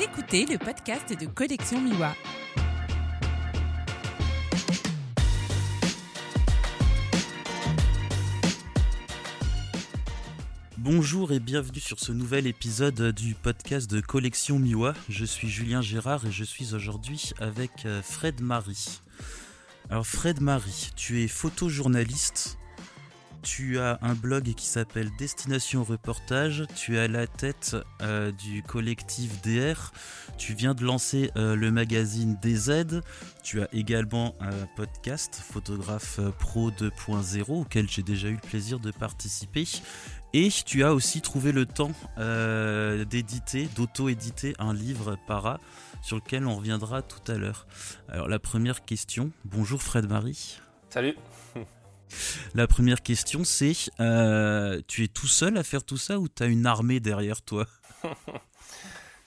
Écoutez le podcast de Collection Miwa. Bonjour et bienvenue sur ce nouvel épisode du podcast de Collection Miwa. Je suis Julien Gérard et je suis aujourd'hui avec euh, Fred Marie. Alors Fred Marie, tu es photojournaliste, tu as un blog qui s'appelle Destination Reportage, tu es à la tête euh, du collectif DR, tu viens de lancer euh, le magazine DZ, tu as également un podcast Photographe Pro 2.0 auquel j'ai déjà eu le plaisir de participer et tu as aussi trouvé le temps euh, d'éditer, d'auto-éditer un livre para sur lequel on reviendra tout à l'heure. Alors la première question, bonjour Fred Marie. Salut. La première question c'est, euh, tu es tout seul à faire tout ça ou tu as une armée derrière toi?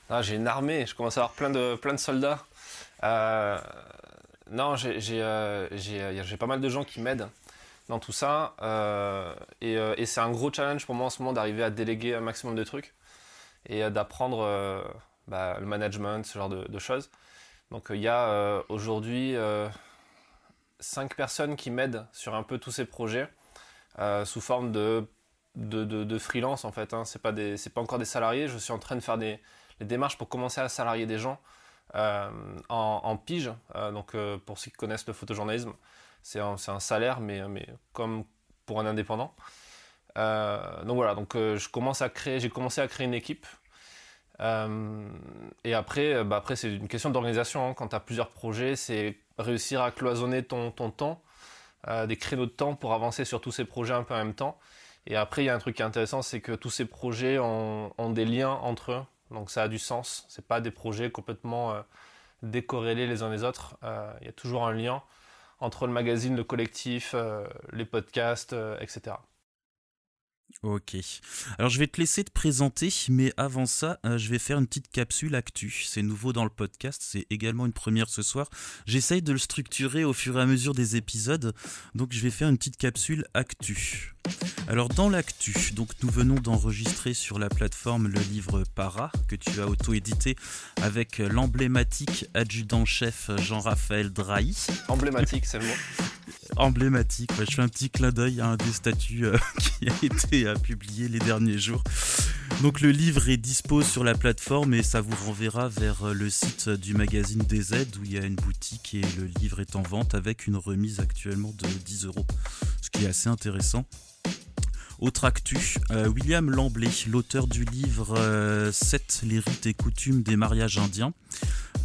Ah, J'ai une armée, je commence à avoir plein de, plein de soldats. Euh, non, j'ai pas mal de gens qui m'aident dans tout ça. Euh, euh, et, c'est un gros challenge pour moi en ce moment d'arriver à déléguer un maximum de trucs et euh, d'apprendre bah, le management, ce genre de, choses. Donc il y a aujourd'hui cinq personnes qui m'aident sur un peu tous ces projets sous forme de, de, freelance en fait. Hein. C'est pas, pas encore des salariés. Je suis en train de faire des, démarches pour commencer à salarier des gens en, en, pige. donc pour ceux qui connaissent le photojournalisme, c'est un, salaire, mais, mais comme pour un indépendant. Euh, donc voilà, donc euh, je commence à créer, j'ai commencé à créer une équipe. Euh, et après, bah après c'est une question d'organisation. Hein. Quand tu as plusieurs projets, c'est réussir à cloisonner ton, ton temps, des créneaux de temps pour avancer sur tous ces projets un peu en même temps. Et après, il y a un truc qui est intéressant, c'est que tous ces projets ont, des liens entre eux. Donc ça a du sens. C'est pas des projets complètement décorrélés les uns des autres. Il y a toujours un lien entre le magazine, le collectif, euh, les podcasts, euh, etc. Ok. Alors je vais te laisser te présenter, mais avant ça, euh, je vais faire une petite capsule actu. C'est nouveau dans le podcast, c'est également une première ce soir. J'essaye de le structurer au fur et à mesure des épisodes, donc je vais faire une petite capsule actu. Alors dans l'actu, donc nous venons d'enregistrer sur la plateforme le livre Para que tu as auto-édité avec l'emblématique adjudant-chef Jean-Raphaël Drahi. Emblématique, c'est le mot. emblématique. je fais un petit clin d'œil à un des statuts euh, qui a été euh, publié les derniers jours. Donc le livre est dispo sur la plateforme et ça vous renverra vers euh, le site du magazine DZ où il y a une boutique et le livre est en vente avec une remise actuellement de 10 euros, ce qui est assez intéressant. Autre actu, William Lamblay, l'auteur du livre 7 Les rites et coutumes des mariages indiens,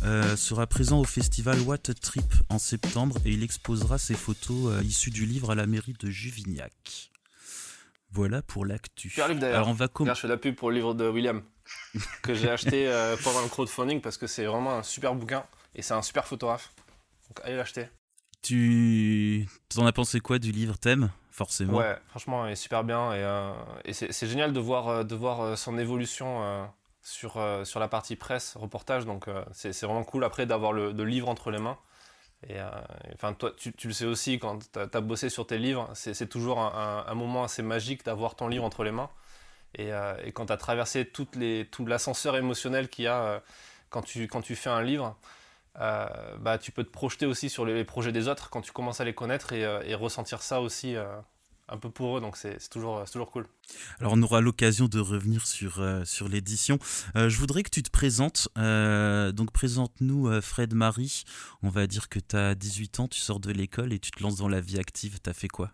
euh, sera présent au festival What Trip en septembre et il exposera ses photos euh, issues du livre à la mairie de Juvignac. Voilà pour l'actu. Alors on va Je fais la pub pour le livre de William que j'ai acheté euh, pendant le crowdfunding parce que c'est vraiment un super bouquin et c'est un super photographe. Donc allez l'acheter. Tu en as pensé quoi du livre Thème? Forcément. Ouais, franchement, il est super bien et, et c'est génial de voir, de voir son évolution sur, euh, sur la partie presse, reportage. Donc euh, c'est vraiment cool après d'avoir le, livre entre les mains. Et euh, enfin, toi, tu, le sais aussi, quand tu as, bossé sur tes livres, c'est toujours un, moment assez magique d'avoir ton livre entre les mains. Et, quand tu as traversé les, tout l'ascenseur émotionnel qu'il y a quand, tu, quand tu fais un livre, bah, tu peux te projeter aussi sur les, projets des autres quand tu commences à les connaître et, et ressentir ça aussi un peu pour eux, donc c'est toujours, toujours cool. Alors on aura l'occasion de revenir sur, euh, sur l'édition. Euh, je voudrais que tu te présentes. Euh, donc présente-nous Fred Marie. On va dire que tu as 18 ans, tu sors de l'école et tu te lances dans la vie active. Tu as fait quoi?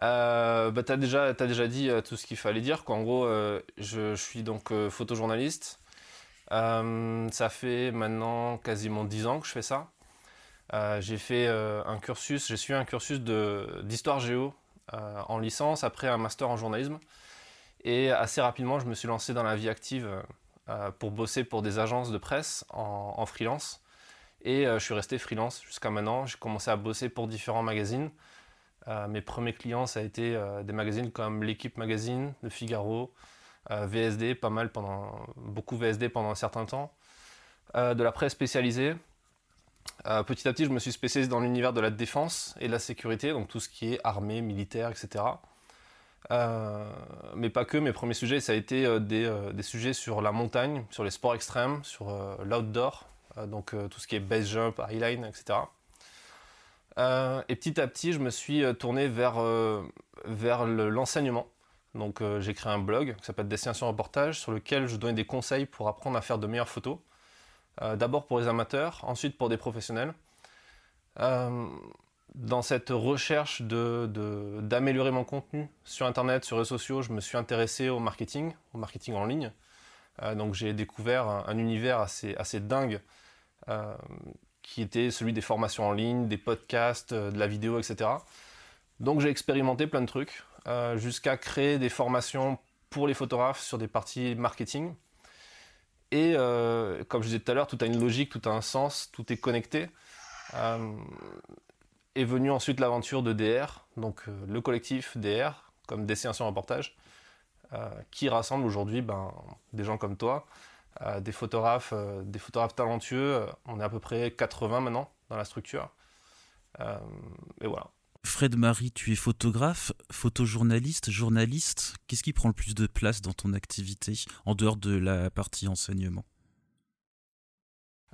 Bah, Tu as, déjà, as déjà dit tout ce qu'il fallait dire. En gros, je, je, suis donc photojournaliste. Ça fait maintenant quasiment 10 ans que je fais ça. Euh, j'ai fait euh, un cursus, j'ai suivi un cursus d'histoire géo euh, en licence, après un master en journalisme. Et assez rapidement, je me suis lancé dans la vie active pour bosser pour des agences de presse en, freelance. Et je suis resté freelance jusqu'à maintenant. J'ai commencé à bosser pour différents magazines. mes premiers clients, ça a été des magazines comme L'équipe magazine, Le Figaro, VSD, pas mal pendant, beaucoup VSD pendant un certain temps. de la presse spécialisée, euh, petit à petit, je me suis spécialisé dans l'univers de la défense et de la sécurité, donc tout ce qui est armée, militaire, etc. mais pas que, mes premiers sujets, ça a été des, des, sujets sur la montagne, sur les sports extrêmes, sur l'outdoor, donc tout ce qui est base jump, highline, etc. et petit à petit, je me suis tourné vers, vers l'enseignement. Donc j'ai créé un blog qui s'appelle Destination Reportage sur lequel je donnais des conseils pour apprendre à faire de meilleures photos. D'abord pour les amateurs, ensuite pour des professionnels. Euh, dans cette recherche d'améliorer mon contenu sur Internet, sur les sociaux, je me suis intéressé au marketing, au marketing en ligne. Euh, donc j'ai découvert un, univers assez, assez dingue euh, qui était celui des formations en ligne, des podcasts, de la vidéo, etc. Donc j'ai expérimenté plein de trucs jusqu'à créer des formations pour les photographes sur des parties marketing. Et comme je disais tout à l'heure, tout a une logique, tout a un sens, tout est connecté. Euh, est venue ensuite l'aventure de DR, donc euh, le collectif DR, comme Destination Reportage, euh, qui rassemble aujourd'hui ben, des gens comme toi, des photographes, des photographes talentueux. On est à peu près 80 maintenant dans la structure. et voilà. Fred Marie, tu es photographe, photojournaliste, journaliste. Qu'est-ce qui prend le plus de place dans ton activité en dehors de la partie enseignement?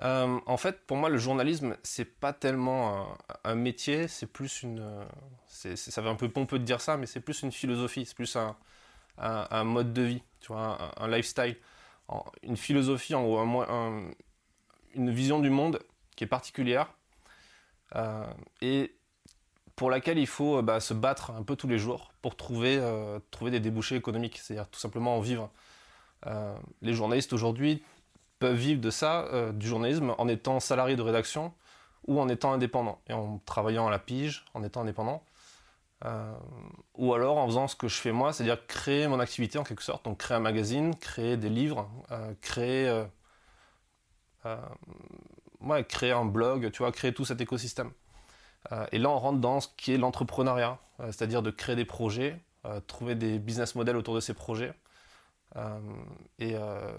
Euh, en fait, pour moi, le journalisme, c'est pas tellement un, métier, c'est plus une. ça fait un peu pompeux de dire ça, mais c'est plus une philosophie, c'est plus un, mode de vie, tu vois, un, lifestyle. une philosophie, en gros, une vision du monde qui est particulière euh, et pour laquelle il faut bah, se battre un peu tous les jours pour trouver, euh, trouver des débouchés économiques, c'est-à-dire tout simplement en vivre. les journalistes aujourd'hui, peuvent vivre de ça, euh, du journalisme, en étant salarié de rédaction ou en étant indépendant, et en travaillant à la pige, en étant indépendant. Euh, ou alors en faisant ce que je fais moi, c'est-à-dire créer mon activité en quelque sorte, donc créer un magazine, créer des livres, euh, créer, ouais, créer un blog, tu vois, créer tout cet écosystème. Et là, on rentre dans ce qui est l'entrepreneuriat, c'est-à-dire de créer des projets, trouver des business models autour de ces projets, euh, euh,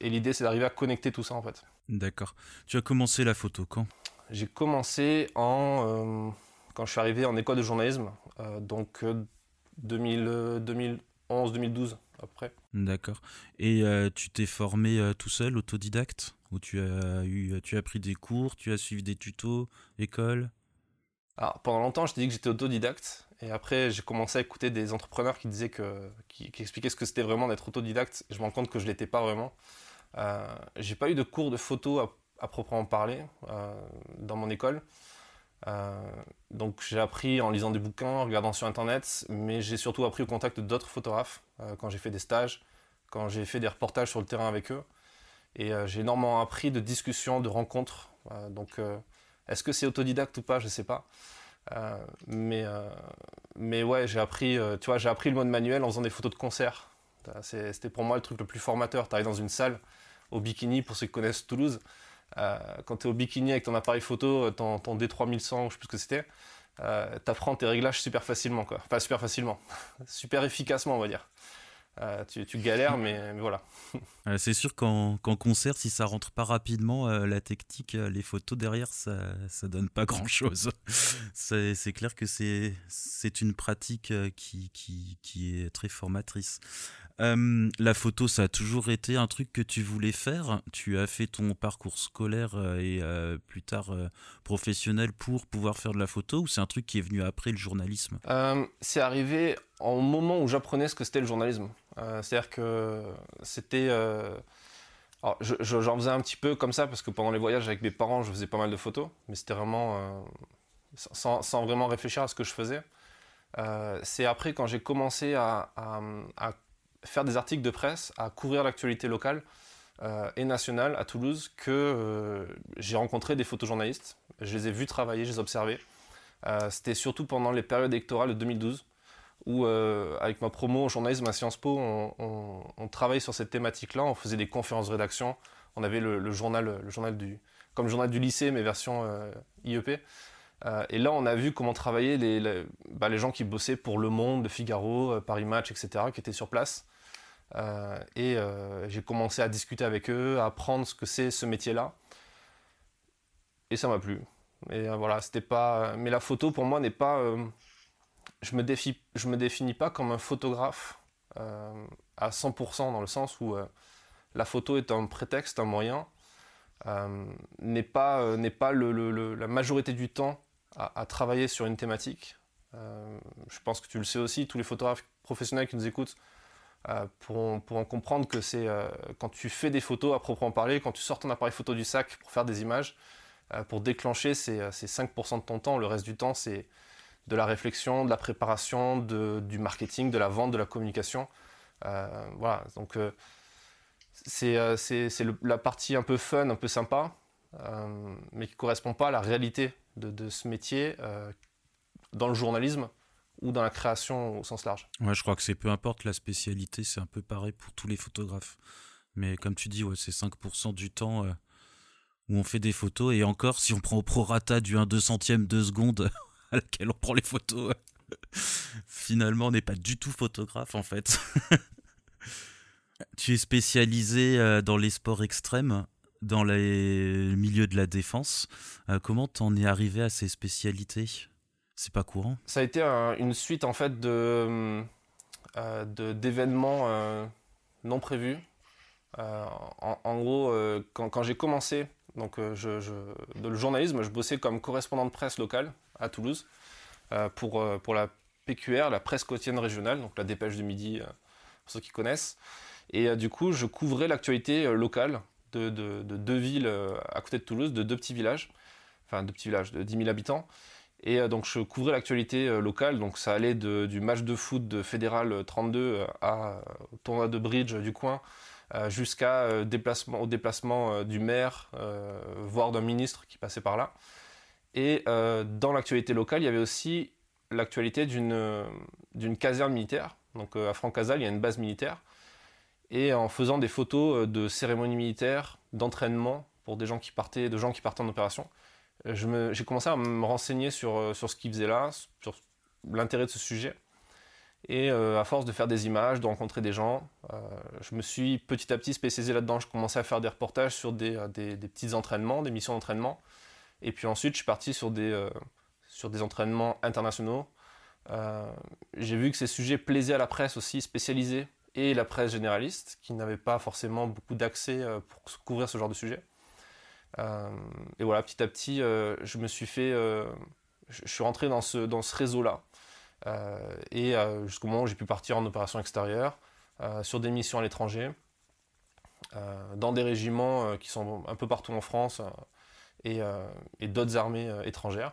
et, l'idée, c'est d'arriver à connecter tout ça en fait. D'accord. Tu as commencé la photo quand? J'ai commencé en, euh, quand je suis arrivé en école de journalisme, donc 2011-2012 après. D'accord. Et tu t'es formé tout seul, autodidacte? Ou tu as, eu, tu as pris des cours, tu as suivi des tutos, école Alors, pendant longtemps, je t'ai dit que j'étais autodidacte. Et après, j'ai commencé à écouter des entrepreneurs qui disaient que, qui, expliquaient ce que c'était vraiment d'être autodidacte. Je me rends compte que je l'étais pas vraiment. Euh, j'ai pas eu de cours de photo à, proprement parler euh, dans mon école. Euh, donc j'ai appris en lisant des bouquins, en regardant sur internet, mais j'ai surtout appris au contact d'autres photographes euh, quand j'ai fait des stages, quand j'ai fait des reportages sur le terrain avec eux. Et j'ai énormément appris de discussions, de rencontres. donc est-ce que c'est autodidacte ou pas, je sais pas. Euh, mais, euh, mais ouais, j'ai appris, euh, tu j'ai appris le mode manuel en faisant des photos de concert. C'était pour moi le truc le plus formateur. Tu arrives dans une salle au bikini, pour ceux qui connaissent Toulouse. quand tu es au bikini avec ton appareil photo, ton, ton D3100, je sais plus ce que c'était, tu apprends tes réglages super facilement. Quoi. Enfin, super facilement. super efficacement, on va dire. Tu, galères, mais, voilà. c'est sûr qu'en concert, si ça rentre pas rapidement, euh, la technique, euh, les photos derrière, ça, ça donne pas grand chose. c'est clair que c'est une pratique qui, est très formatrice. Euh, la photo, ça a toujours été un truc que tu voulais faire? Tu as fait ton parcours scolaire euh, et euh, plus tard professionnel pour pouvoir faire de la photo ou c'est un truc qui est venu après le journalisme? C'est arrivé au moment où j'apprenais ce que c'était le journalisme. C'est-à-dire que c'était... J'en faisais un petit peu comme ça parce que pendant les voyages avec mes parents, je faisais pas mal de photos, mais c'était vraiment sans, sans, vraiment réfléchir à ce que je faisais. c'est après quand j'ai commencé à, faire des articles de presse, à couvrir l'actualité locale euh, et nationale à Toulouse que euh, j'ai rencontré des photojournalistes. Je les ai vus travailler, je les ai observés. Euh, c'était surtout pendant les périodes électorales de 2012 où, avec ma promo au journalisme à Sciences Po, on, travaillait sur cette thématique-là. On faisait des conférences rédaction. On avait le, journal, le journal du, comme journal du lycée, mais version IEP. et là, on a vu comment travaillaient les, bah, les, gens qui bossaient pour Le Monde, Le Figaro, Paris Match, etc., qui étaient sur place. Euh, et euh, j'ai commencé à discuter avec eux, à apprendre ce que c'est ce métier-là. Et ça m'a plu. Et euh, voilà, pas. Mais la photo pour moi n'est pas je me, défie, je me définis pas comme un photographe à 100% dans le sens où la photo est un prétexte, un moyen, n'est pas, n'est pas la majorité du temps à, travailler sur une thématique. je pense que tu le sais aussi, tous les photographes professionnels qui nous écoutent pourront, pourront, comprendre que c'est quand tu fais des photos à proprement parler, quand tu sors ton appareil photo du sac pour faire des images, euh, pour déclencher, c'est 5% de ton temps. Le reste du temps, c'est de la réflexion, de la préparation, du marketing, de la vente, de la communication. Euh, voilà, donc euh, c'est la partie un peu fun, un peu sympa, mais qui ne correspond pas à la réalité de, ce métier dans le journalisme ou dans la création au sens large. Ouais, je crois que c'est peu importe la spécialité, c'est un peu pareil pour tous les photographes. Mais comme tu dis, ouais, c'est 5% du temps où on fait des photos et encore si on prend au prorata du 1 2 centième de seconde à laquelle on prend les photos. Finalement on n'est pas du tout photographe en fait. Tu es spécialisé euh, dans les sports extrêmes dans les milieux de la défense. Euh, comment t'en es arrivé à ces spécialités? C'est pas courant. Ça a été une suite en fait de euh, d'événements non prévus. En, gros quand, quand j'ai commencé donc, euh, je, le journalisme, je bossais comme correspondant de presse locale à Toulouse euh, pour, euh, pour la PQR, la presse quotidienne régionale, donc la dépêche du midi, pour ceux qui connaissent. Et du coup, je couvrais l'actualité locale de, deux villes à côté de Toulouse, de deux petits villages, enfin deux petits villages de 10 000 habitants. Et donc je couvrais l'actualité locale, donc ça allait du match de foot de Fédéral 32 à, au tournoi de bridge du coin, jusqu'à euh, déplacement, au déplacement euh, du maire, voire d'un ministre qui passait par là. Et dans l'actualité locale, il y avait aussi l'actualité d'une caserne militaire. Donc à Francazal, il y a une base militaire. Et en faisant des photos de cérémonies militaires, d'entraînement pour des gens qui partaient, de gens qui partaient en opération, j'ai commencé à me renseigner sur, sur ce qu'ils faisaient là, sur l'intérêt de ce sujet. Et euh, à force de faire des images, de rencontrer des gens, euh, je me suis petit à petit spécialisé là-dedans. Je commençais à faire des reportages sur des, euh, petits entraînements, des missions d'entraînement. Et puis ensuite, je suis parti sur des, entraînements internationaux. J'ai vu que ces sujets plaisaient à la presse aussi spécialisée et la presse généraliste, qui n'avait pas forcément beaucoup d'accès pour couvrir ce genre de sujet. et voilà, petit à petit, je me suis fait... je suis rentré dans ce réseau-là. Euh, et euh, jusqu'au moment où j'ai pu partir en opération extérieure, euh, sur des missions à l'étranger, dans des régiments qui sont un peu partout en France et, d'autres armées étrangères.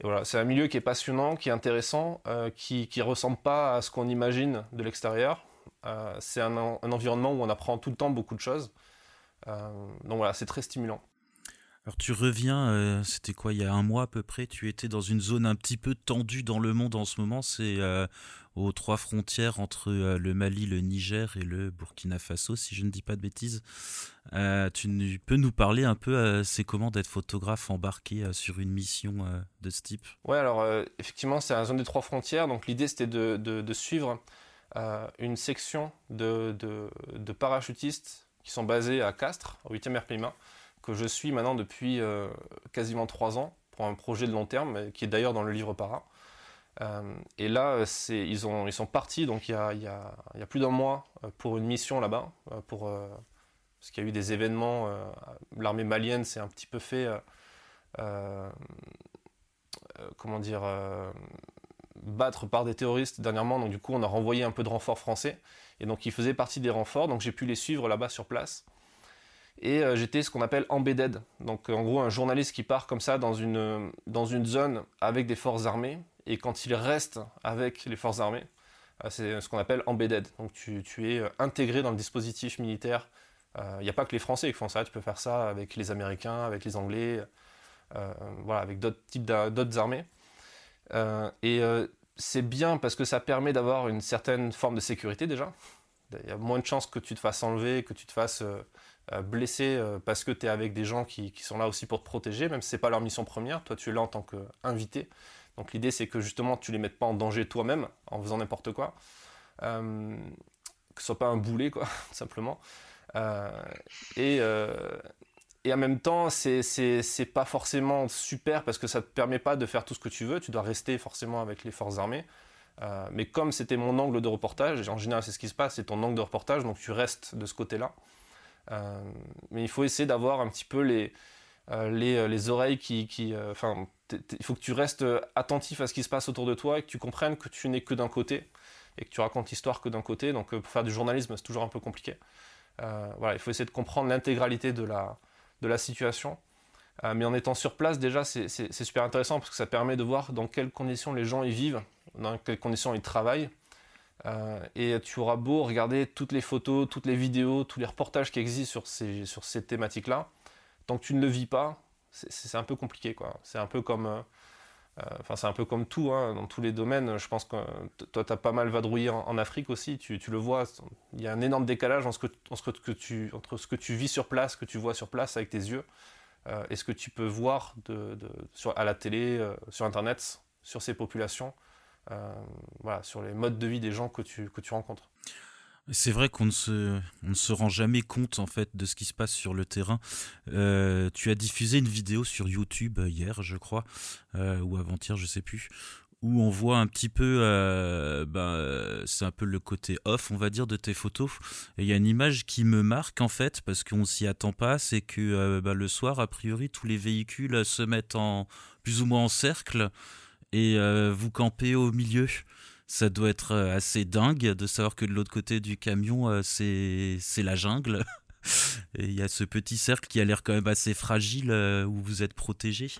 Et voilà, c'est un milieu qui est passionnant, qui est intéressant, qui ne ressemble pas à ce qu'on imagine de l'extérieur. c'est un, environnement où on apprend tout le temps beaucoup de choses. donc voilà, c'est très stimulant. Alors tu reviens, euh, c'était quoi, il y a un mois à peu près, tu étais dans une zone un petit peu tendue dans le monde en ce moment, c'est euh, aux trois frontières entre euh, le Mali, le Niger et le Burkina Faso, si je ne dis pas de bêtises. tu peux nous parler un peu, c'est comment d'être photographe embarqué sur une mission de ce type? Ouais, alors effectivement c'est la zone des trois frontières, donc l'idée c'était de, suivre une section de, de, parachutistes qui sont basés à Castres, au 8e RPIMA que je suis maintenant depuis euh, quasiment trois ans pour un projet de long terme, qui est d'ailleurs dans le livre Para. Euh, et là, ils, ont, ils sont partis, donc il y a, plus d'un mois, euh, pour une mission là-bas, parce qu'il y a eu des événements. L'armée malienne s'est un petit peu fait, comment dire, battre par des terroristes dernièrement, donc du coup on a renvoyé un peu de renforts français, et donc ils faisaient partie des renforts, donc j'ai pu les suivre là-bas sur place. Et euh, j'étais ce qu'on appelle embedded, donc en gros un journaliste qui part comme ça dans une, dans une zone avec des forces armées, et quand il reste avec les forces armées, euh, c'est ce qu'on appelle embedded. Donc tu, tu, es euh, intégré dans le dispositif militaire. Il n'y a pas que les Français qui font ça, tu peux faire ça avec les Américains, avec les Anglais, voilà, avec d'autres types d'autres armées. et c'est bien parce que ça permet d'avoir une certaine forme de sécurité déjà. Il y a moins de chances que tu te fasses enlever, que tu te fasses blessé euh, parce que tu es avec des gens qui, sont là aussi pour te protéger, même si ce n'est pas leur mission première. Toi, tu es là en tant qu'invité. Donc l'idée, c'est que justement, tu les mettes pas en danger toi-même en faisant n'importe quoi. Euh, que ce soit pas un boulet, quoi, tout simplement. et, et en même temps, c'est pas forcément super parce que ça te permet pas de faire tout ce que tu veux. Tu dois rester forcément avec les forces armées. Euh, mais comme c'était mon angle de reportage, en général c'est ce qui se passe, c'est ton angle de reportage, donc tu restes de ce côté-là. Euh, mais il faut essayer d'avoir un petit peu les, euh, les, les, oreilles qui... qui enfin, il faut que tu restes attentif à ce qui se passe autour de toi et que tu comprennes que tu n'es que d'un côté et que tu racontes l'histoire que d'un côté. Donc pour faire du journalisme, c'est toujours un peu compliqué. voilà, il faut essayer de comprendre l'intégralité de la, de la situation. Euh, mais en étant sur place, déjà, c'est super intéressant parce que ça permet de voir dans quelles conditions les gens y vivent, dans quelles conditions ils travaillent. Euh, et tu auras beau regarder toutes les photos, toutes les vidéos, tous les reportages qui existent sur ces, sur ces thématiques-là, tant que tu ne le vis pas, c'est un peu compliqué. C'est un peu comme... Euh, c'est un peu comme tout, hein, dans tous les domaines. Je pense que toi, tu as pas mal vadrouillé en, Afrique aussi. Tu, tu, le vois, il y a un énorme décalage entre ce, que, tu, vis sur place, ce que tu vois sur place avec tes yeux, euh, et ce que tu peux voir à la télé, euh, sur Internet, sur ces populations, euh, voilà, sur les modes de vie des gens que tu, que tu rencontres. C'est vrai qu'on ne, se, on ne se rend jamais compte en fait de ce qui se passe sur le terrain. tu as diffusé une vidéo sur YouTube hier, je crois, ou avant-hier, je sais plus, où on voit un petit peu, euh, ben, c'est un peu le côté off, on va dire, de tes photos. Il y a une image qui me marque en fait, parce qu'on s'y attend pas, c'est que euh, ben, le soir, a priori, tous les véhicules se mettent en plus ou moins en cercle et euh, vous campez au milieu. Ça doit être assez dingue de savoir que de l'autre côté du camion, c'est la jungle. Et il y a ce petit cercle qui a l'air quand même assez fragile où vous êtes protégé.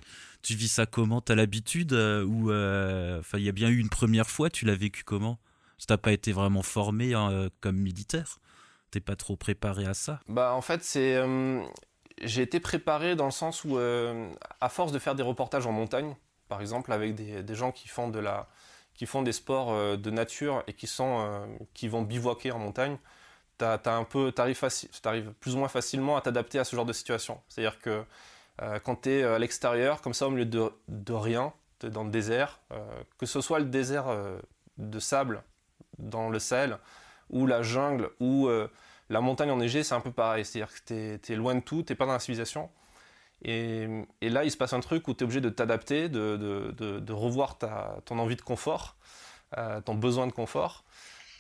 Tu vis ça comment? T'as l'habitude euh, ou euh, il y a bien eu une première fois, tu l'as vécu comment? T'as pas été vraiment formé hein, euh, comme militaire? T'es pas trop préparé à ça? Bah en fait c'est j'ai été préparé dans le sens où à force de faire des reportages en montagne, par exemple avec des, gens qui font de la qui font des sports de nature et qui sont qui vont bivouaquer en montagne, as un peu t'arrives arrives plus ou moins facilement à t'adapter à ce genre de situation. C'est-à-dire que euh, quand tu es euh, à l'extérieur, comme ça au milieu de, rien, tu es dans le désert, euh, que ce soit le désert de sable dans le Sahel, ou la jungle, ou la montagne enneigée, c'est un peu pareil. C'est-à-dire que tu es, loin de tout, tu pas dans la civilisation. Et, là, il se passe un truc où tu es obligé de t'adapter, de, de, de, revoir ton envie de confort, ton besoin de confort.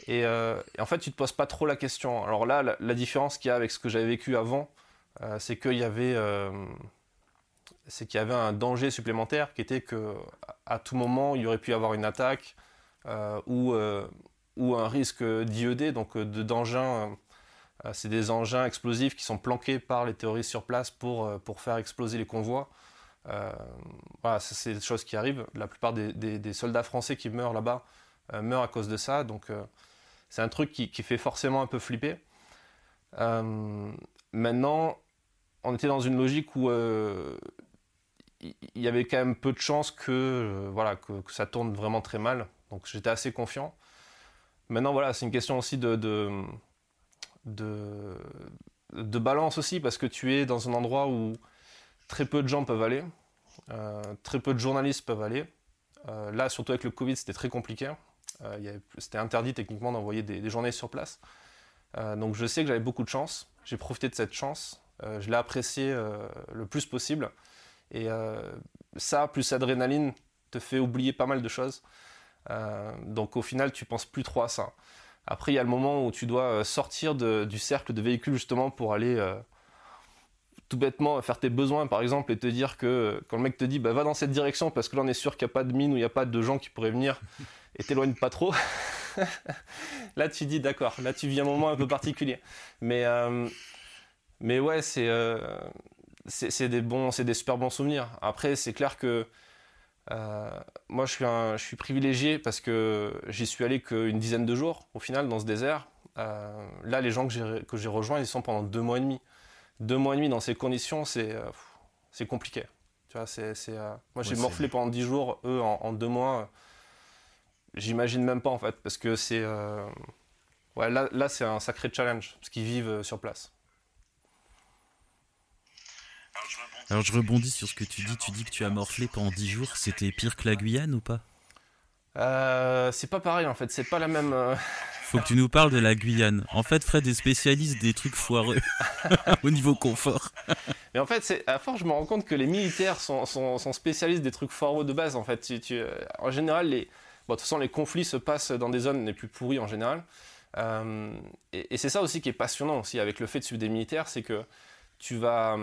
Et, et, en fait, tu te poses pas trop la question. Alors là, la, différence qu'il y a avec ce que j'avais vécu avant, c'est qu'il y avait c'est qu'il y avait un danger supplémentaire qui était que à tout moment il y aurait pu y avoir une attaque euh, ou, euh, un risque d'IED, donc euh, d'engins. C'est des engins explosifs qui sont planqués par les terroristes sur place pour, pour faire exploser les convois. voilà, c'est des choses qui arrivent. La plupart des, soldats français qui meurent là-bas meurent à cause de ça. Donc c'est un truc qui, fait forcément un peu flipper. maintenant, on était dans une logique où il y avait quand même peu de chances que, euh, voilà, que, ça tourne vraiment très mal. Donc j'étais assez confiant. Maintenant, voilà, c'est une question aussi de, de, balance aussi, parce que tu es dans un endroit où très peu de gens peuvent aller, euh, très peu de journalistes peuvent aller. Euh, là, surtout avec le Covid, c'était très compliqué. c'était interdit techniquement d'envoyer des, journées sur place. donc je sais que j'avais beaucoup de chance. J'ai profité de cette chance. je l'ai apprécié le plus possible. Et euh, ça, plus adrénaline, te fait oublier pas mal de choses. Euh, donc au final, tu penses plus trop à ça. Après, il y a le moment où tu dois euh, sortir du cercle de véhicules justement pour aller tout bêtement faire tes besoins par exemple et te dire que quand le mec te dit bah, va dans cette direction parce que là on est sûr qu'il n'y a pas de mine ou il n'y a pas de gens qui pourraient venir et t'éloigne pas trop. là tu dis d'accord, là tu vis un moment un peu particulier. Mais, mais ouais, c'est c'est des bons, c'est des super bons souvenirs. Après, c'est clair que euh, moi, je suis, je suis privilégié parce que j'y suis allé qu'une dizaine de jours au final dans ce désert. Euh, là, les gens que j'ai rejoints, ils sont pendant deux mois et demi. Deux mois et demi dans ces conditions, c'est euh, c'est compliqué. Tu vois, c'est moi j'ai morflé pendant dix jours, eux en, deux mois. J'imagine même pas en fait parce que c'est ouais là, là c'est un sacré challenge ce qu'ils vivent sur place. Alors je rebondis sur ce que tu dis. Tu dis que tu as morflé pendant 10 jours. C'était pire que la Guyane ou pas? Euh, C'est pas pareil en fait. C'est pas la même. Euh, faut que tu nous parles de la Guyane. En fait, Fred est spécialiste des trucs foireux au niveau confort. Mais en fait, c'est à force, je me rends compte que les militaires sont, sont, spécialistes des trucs foireux de base. En fait, tu, en général, les, bon, de toute façon, les conflits se passent dans des zones les plus pourries en général. Euh, et, et c'est ça aussi qui est passionnant aussi avec le fait de suivre des militaires, c'est que tu vas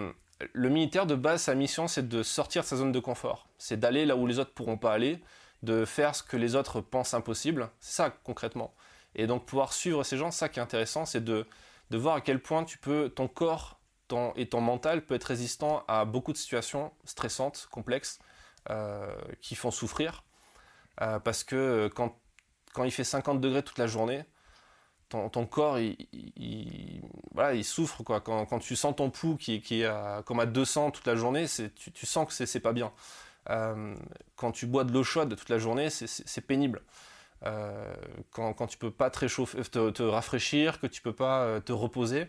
le militaire de base, sa mission, c'est de sortir de sa zone de confort. C'est d'aller là où les autres pourront pas aller, de faire ce que les autres pensent impossible. C'est ça concrètement. Et donc pouvoir suivre ces gens, ça qui est intéressant, c'est de, voir à quel point tu peux, ton corps et ton mental peut être résistant à beaucoup de situations stressantes, complexes, euh, qui font souffrir. Euh, parce que quand, quand il fait 50 degrés toute la journée, ton, corps, il, voilà, il souffre. Quoi. Quand, quand, tu sens ton pouls qui, qui est comme à 200 toute la journée, tu, tu, sens que c'est pas bien. Euh, quand tu bois de l'eau chaude toute la journée, c'est pénible. Euh, quand, quand tu peux pas te, réchauffer, te, te, rafraîchir, que tu peux pas euh, te reposer,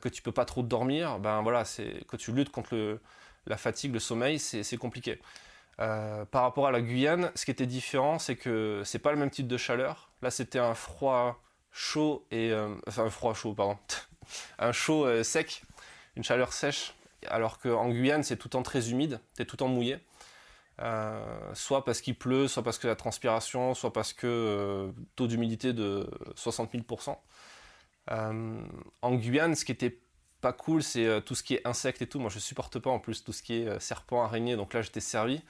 que tu peux pas trop dormir, ben voilà, c'est que tu luttes contre le, la fatigue, le sommeil, c'est compliqué. par rapport à la Guyane, ce qui était différent, c'est que c'est pas le même type de chaleur. Là, c'était un froid chaud et. Euh, enfin, froid chaud, pardon. un chaud euh, sec, une chaleur sèche, alors qu'en Guyane, c'est tout le temps très humide, c'est tout le temps mouillé. Euh, soit parce qu'il pleut, soit parce que la transpiration, soit parce que taux d'humidité de 60 000%. en Guyane, ce qui était pas cool, c'est tout ce qui est insectes et tout. Moi, je supporte pas en plus tout ce qui est serpent, araignée. Donc là, j'étais servi.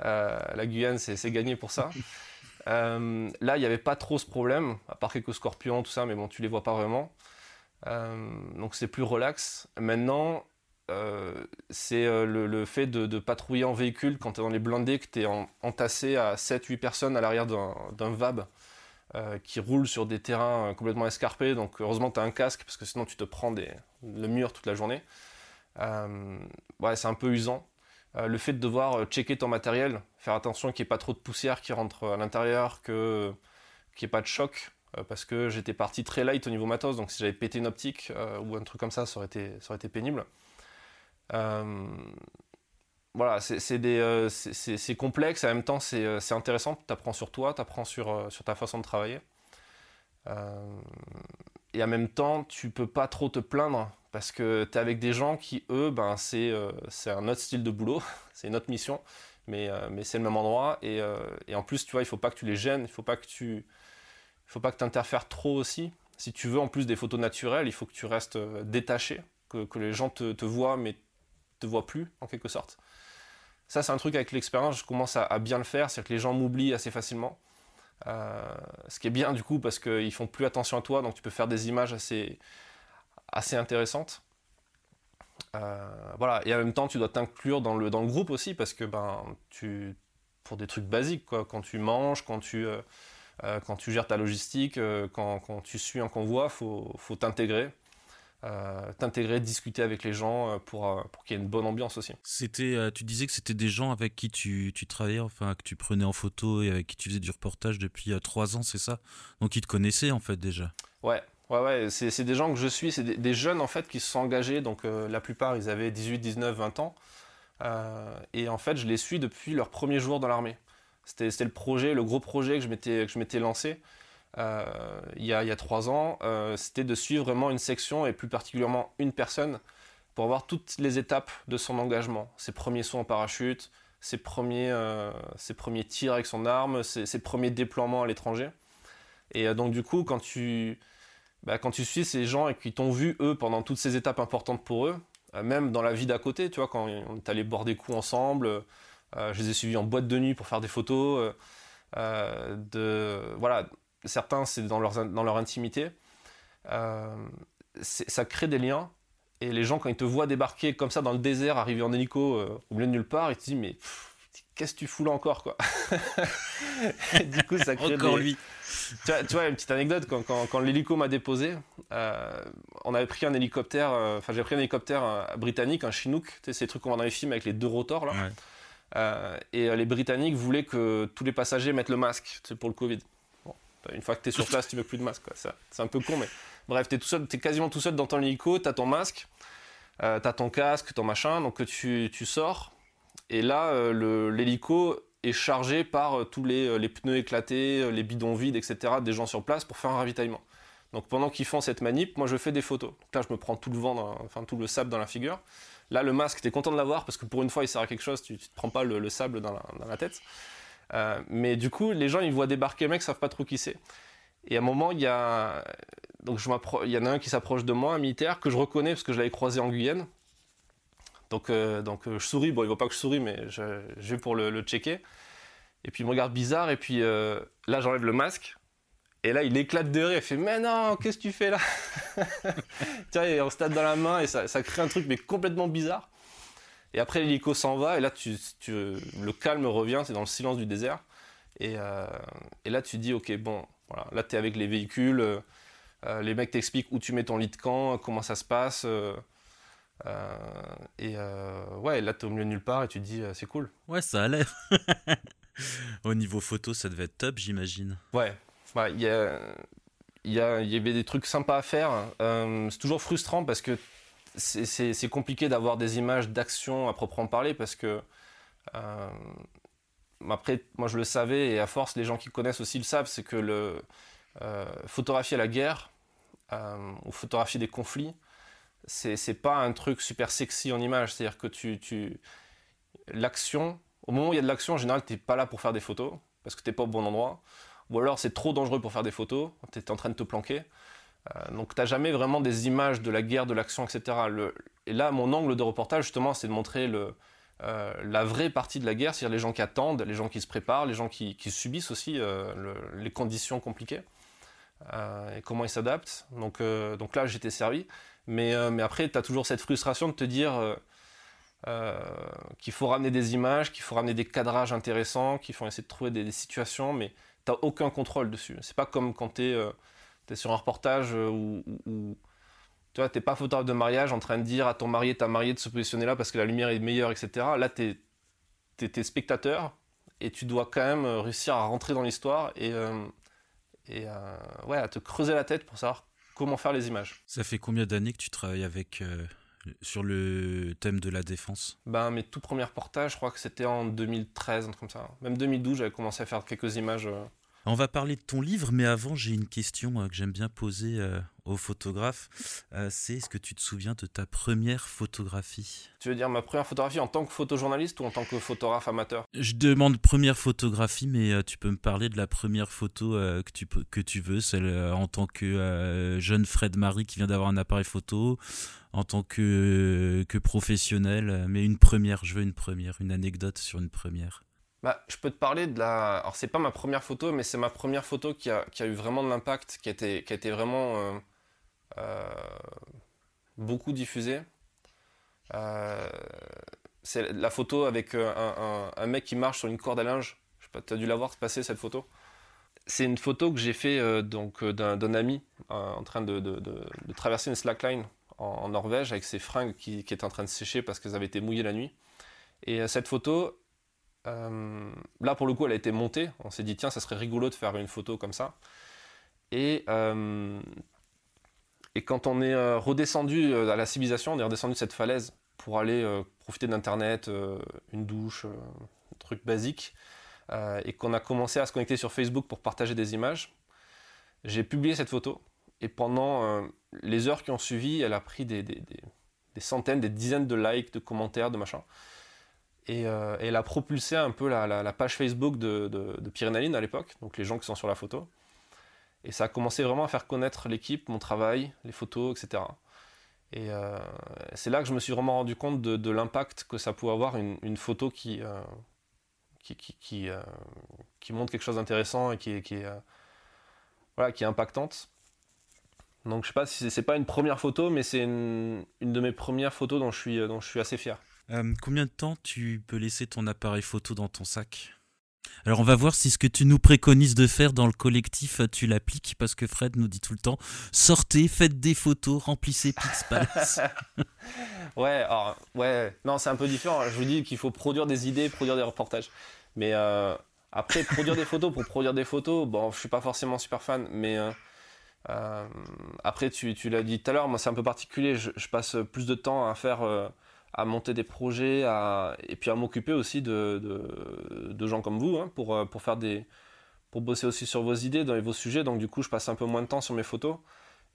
la Guyane, c'est gagné pour ça. Euh, là, il n'y avait pas trop ce problème, à part quelques scorpions, tout ça, mais bon, tu les vois pas vraiment. Euh, donc c'est plus relax. Maintenant, euh, c'est le, fait de, patrouiller en véhicule quand tu es dans les blindés, que tu es entassé à 7-8 personnes à l'arrière d'un VAB qui roule sur des terrains complètement escarpés. Donc heureusement tu as un casque parce que sinon tu te prends le mur toute la journée. ouais, c'est un peu usant. Euh, le fait de devoir euh, checker ton matériel, faire attention qu'il n'y ait pas trop de poussière qui rentre à l'intérieur, qu'il n'y ait pas de choc, euh, parce que j'étais parti très light au niveau matos, donc si j'avais pété une optique ou un truc comme ça, ça aurait été, ça aurait été pénible. voilà, c'est complexe, en même temps c'est intéressant, tu apprends sur toi, tu apprends sur, sur ta façon de travailler. et en même temps, tu peux pas trop te plaindre parce que tu es avec des gens qui, eux, ben, euh, c'est un autre style de boulot, c'est une autre mission, mais, euh, mais c'est le même endroit. Et, euh, et, en plus, tu vois, il faut pas que tu les gênes, il faut pas que tu faut pas que interfères trop aussi. Si tu veux en plus des photos naturelles, il faut que tu restes détaché, que, que les gens te, voient, mais te voient plus, en quelque sorte. Ça, c'est un truc avec l'expérience, je commence à, à, bien le faire, c'est que les gens m'oublient assez facilement. ce qui est bien du coup, parce qu'ils font plus attention à toi, donc tu peux faire des images assez assez intéressante. Euh, voilà, et en même temps, tu dois t'inclure dans le, dans le groupe aussi, parce que ben, tu, pour des trucs basiques, quoi, quand tu manges, quand tu, euh, euh, quand tu gères ta logistique, quand, quand, tu suis un convoi, il faut, faut t'intégrer. t'intégrer, discuter avec les gens pour, pour qu'il y ait une bonne ambiance aussi. C'était, tu disais que c'était des gens avec qui tu, tu, travaillais, enfin que tu prenais en photo et avec qui tu faisais du reportage depuis trois ans, c'est ça? Donc ils te connaissaient en fait déjà. Ouais, Ouais, ouais, c'est des gens que je suis, c'est des, jeunes en fait qui se sont engagés, donc euh, la plupart ils avaient 18, 19, 20 ans, euh, et en fait je les suis depuis leur premier jour dans l'armée. C'était le projet, le gros projet que je m'étais lancé euh, il, y a, il y a trois ans, c'était de suivre vraiment une section et plus particulièrement une personne pour voir toutes les étapes de son engagement, ses premiers sauts en parachute, ses premiers, ses premiers tirs avec son arme, ses, ses premiers déploiements à l'étranger. Et donc du coup, quand tu bah, quand tu suis ces gens et qui t'ont vu, eux, pendant toutes ces étapes importantes pour eux, euh, même dans la vie d'à côté, tu vois, quand on est allé boire des coups ensemble, euh, je les ai suivis en boîte de nuit pour faire des photos, euh, de, voilà, certains c'est dans, dans leur intimité, ça crée des liens, et les gens quand ils te voient débarquer comme ça dans le désert, arriver en hélico au milieu de nulle part, ils te disent mais qu'est-ce que tu fous là encore quoi Du coup ça crée encore lui tu, vois, une petite anecdote, quand, quand, l'hélico m'a déposé, euh, on avait pris un hélicoptère, euh, enfin j'ai pris un hélicoptère euh, britannique, un Chinook, tu sais, ces trucs qu'on voit dans les films avec les deux rotors là. et les Britanniques voulaient que tous les passagers mettent le masque pour le Covid. une fois que tu es sur place, tu veux plus de masque. C'est un peu con, mais bref, tu es, es, quasiment tout seul dans ton hélico, tu as ton masque, tu as ton casque, ton machin, donc tu, tu sors. Et là, l'hélico est chargé par tous les, les, pneus éclatés, les bidons vides, etc., des gens sur place pour faire un ravitaillement. Donc pendant qu'ils font cette manip, moi je fais des photos. Là, je me prends tout le vent, enfin tout le sable dans la figure. Là, le masque, tu es content de l'avoir parce que pour une fois, il sert à quelque chose, tu ne te prends pas le, sable dans la, tête. Euh, mais du coup, les gens, ils voient débarquer le mec, ils savent pas trop qui c'est. Et à un moment, il y a, donc je il y en a un qui s'approche de moi, un militaire que je reconnais parce que je l'avais croisé en Guyane. Donc, euh, donc euh, je souris, bon, il voit pas que je souris, mais je, vais pour le, checker. Et puis il me regarde bizarre, et puis là, j'enlève le masque. Et là, il éclate de rire, il fait Mais non, qu'est-ce que tu fais là Tiens, il stade dans la main et ça, crée un truc mais complètement bizarre. Et après, l'hélico s'en va et là, tu, tu, le calme revient, c'est dans le silence du désert. Et, euh, et, là, tu dis Ok, bon, voilà, là, tu es avec les véhicules, euh, les mecs t'expliquent où tu mets ton lit de camp, comment ça se passe. Euh, et ouais, là, tu es au milieu de nulle part et tu te dis C'est cool. Ouais, ça a l'air. au niveau photo, ça devait être top, j'imagine. Ouais, il y, y, avait des trucs sympas à faire. Euh, c'est toujours frustrant parce que c'est compliqué d'avoir des images d'action à proprement parler parce que euh, après moi je le savais et à force les gens qui connaissent aussi le savent c'est que le euh, photographier la guerre ou photographier des conflits c'est pas un truc super sexy en image c'est à dire que tu, tu l'action au moment où il y a de l'action en général t'es pas là pour faire des photos parce que t'es pas au bon endroit ou alors c'est trop dangereux pour faire des photos, tu es en train de te planquer. Euh, donc tu n'as jamais vraiment des images de la guerre, de l'action, etc. et là, mon angle de reportage, justement, c'est de montrer le, euh, la vraie partie de la guerre, c'est-à-dire les gens qui attendent, les gens qui se préparent, les gens qui, subissent aussi euh, les conditions compliquées et comment ils s'adaptent. Donc, donc là, j'étais servi. Mais, mais après, tu as toujours cette frustration de te dire qu'il faut ramener des images, qu'il faut ramener des cadrages intéressants, qu'il faut essayer de trouver des, situations, mais t'as aucun contrôle dessus. C'est pas comme quand tu es, euh, sur un reportage euh, où, tu vois, t'es pas photographe de mariage en train de dire à ton marié, ta mariée de se positionner là parce que la lumière est meilleure, etc. Là, tu es, spectateur et tu dois quand même euh, réussir à rentrer dans l'histoire et, et ouais, à te creuser la tête pour savoir comment faire les images. Ça fait combien d'années que tu travailles avec sur le thème de la défense? Ben mes tout premiers reportages, je crois que c'était en 2013, un truc comme ça. Même 2012, j'avais commencé à faire quelques images. Euh. On va parler de ton livre, mais avant, j'ai une question euh, que j'aime bien poser euh, aux photographes. c'est est-ce que tu te souviens de ta première photographie? Tu veux dire ma première photographie en tant que photojournaliste ou en tant que photographe amateur? Je demande première photographie, mais tu peux me parler de la première photo que, tu, que tu veux, celle en tant que jeune Fred Marie qui vient d'avoir un appareil photo, en tant que, que professionnel, mais une première, je veux une première, une anecdote sur une première. Bah, je peux te parler de la. Alors, c'est pas ma première photo, mais c'est ma première photo qui a, qui eu vraiment de l'impact, qui, a été, qui vraiment euh, euh, beaucoup diffusée. Euh, c'est la photo avec un, mec qui marche sur une corde à linge. Je sais pas, tu as dû la voir passer cette photo? C'est une photo que j'ai fait donc d'un ami en train de, traverser une slackline en, Norvège avec ses fringues qui, étaient en train de sécher parce qu'elles avaient été mouillées la nuit. Et cette photo, euh, là pour le coup, elle a été montée. On s'est dit, tiens, ça serait rigolo de faire une photo comme ça. Et, euh, quand on est redescendu à la civilisation, on est redescendu de cette falaise pour aller profiter d'Internet, une douche, un truc basique, et qu'on a commencé à se connecter sur Facebook pour partager des images, j'ai publié cette photo. Et pendant les heures qui ont suivi, elle a pris des, centaines, des dizaines de likes, de commentaires, de machin. Et, euh, elle a propulsé un peu la, page Facebook de, de, à l'époque, donc les gens qui sont sur la photo. Et ça a commencé vraiment à faire connaître l'équipe, mon travail, les photos, etc. Et euh, c'est là que je me suis vraiment rendu compte de, l'impact que ça pouvait avoir une, photo qui, euh, qui, montre quelque chose d'intéressant et qui, est impactante. Donc je sais pas si c'est pas une première photo, mais c'est une, de mes premières photos dont je suis assez fier. Euh, combien de temps tu peux laisser ton appareil photo dans ton sac? Alors on va voir si ce que tu nous préconises de faire dans le collectif, tu l'appliques parce que Fred nous dit tout le temps sortez, faites des photos, remplissez Pixpalace. ouais, alors, ouais, non c'est un peu différent. Je vous dis qu'il faut produire des idées, produire des reportages. Mais euh, après produire des photos pour produire des photos, bon je suis pas forcément super fan, mais euh, euh, après, tu, l'as dit tout à l'heure, moi c'est un peu particulier. Je, passe plus de temps à faire, euh, à monter des projets, et puis à m'occuper aussi de, gens comme vous hein, pour, euh, pour, faire des, pour bosser aussi sur vos idées, dans vos sujets. Donc du coup, je passe un peu moins de temps sur mes photos.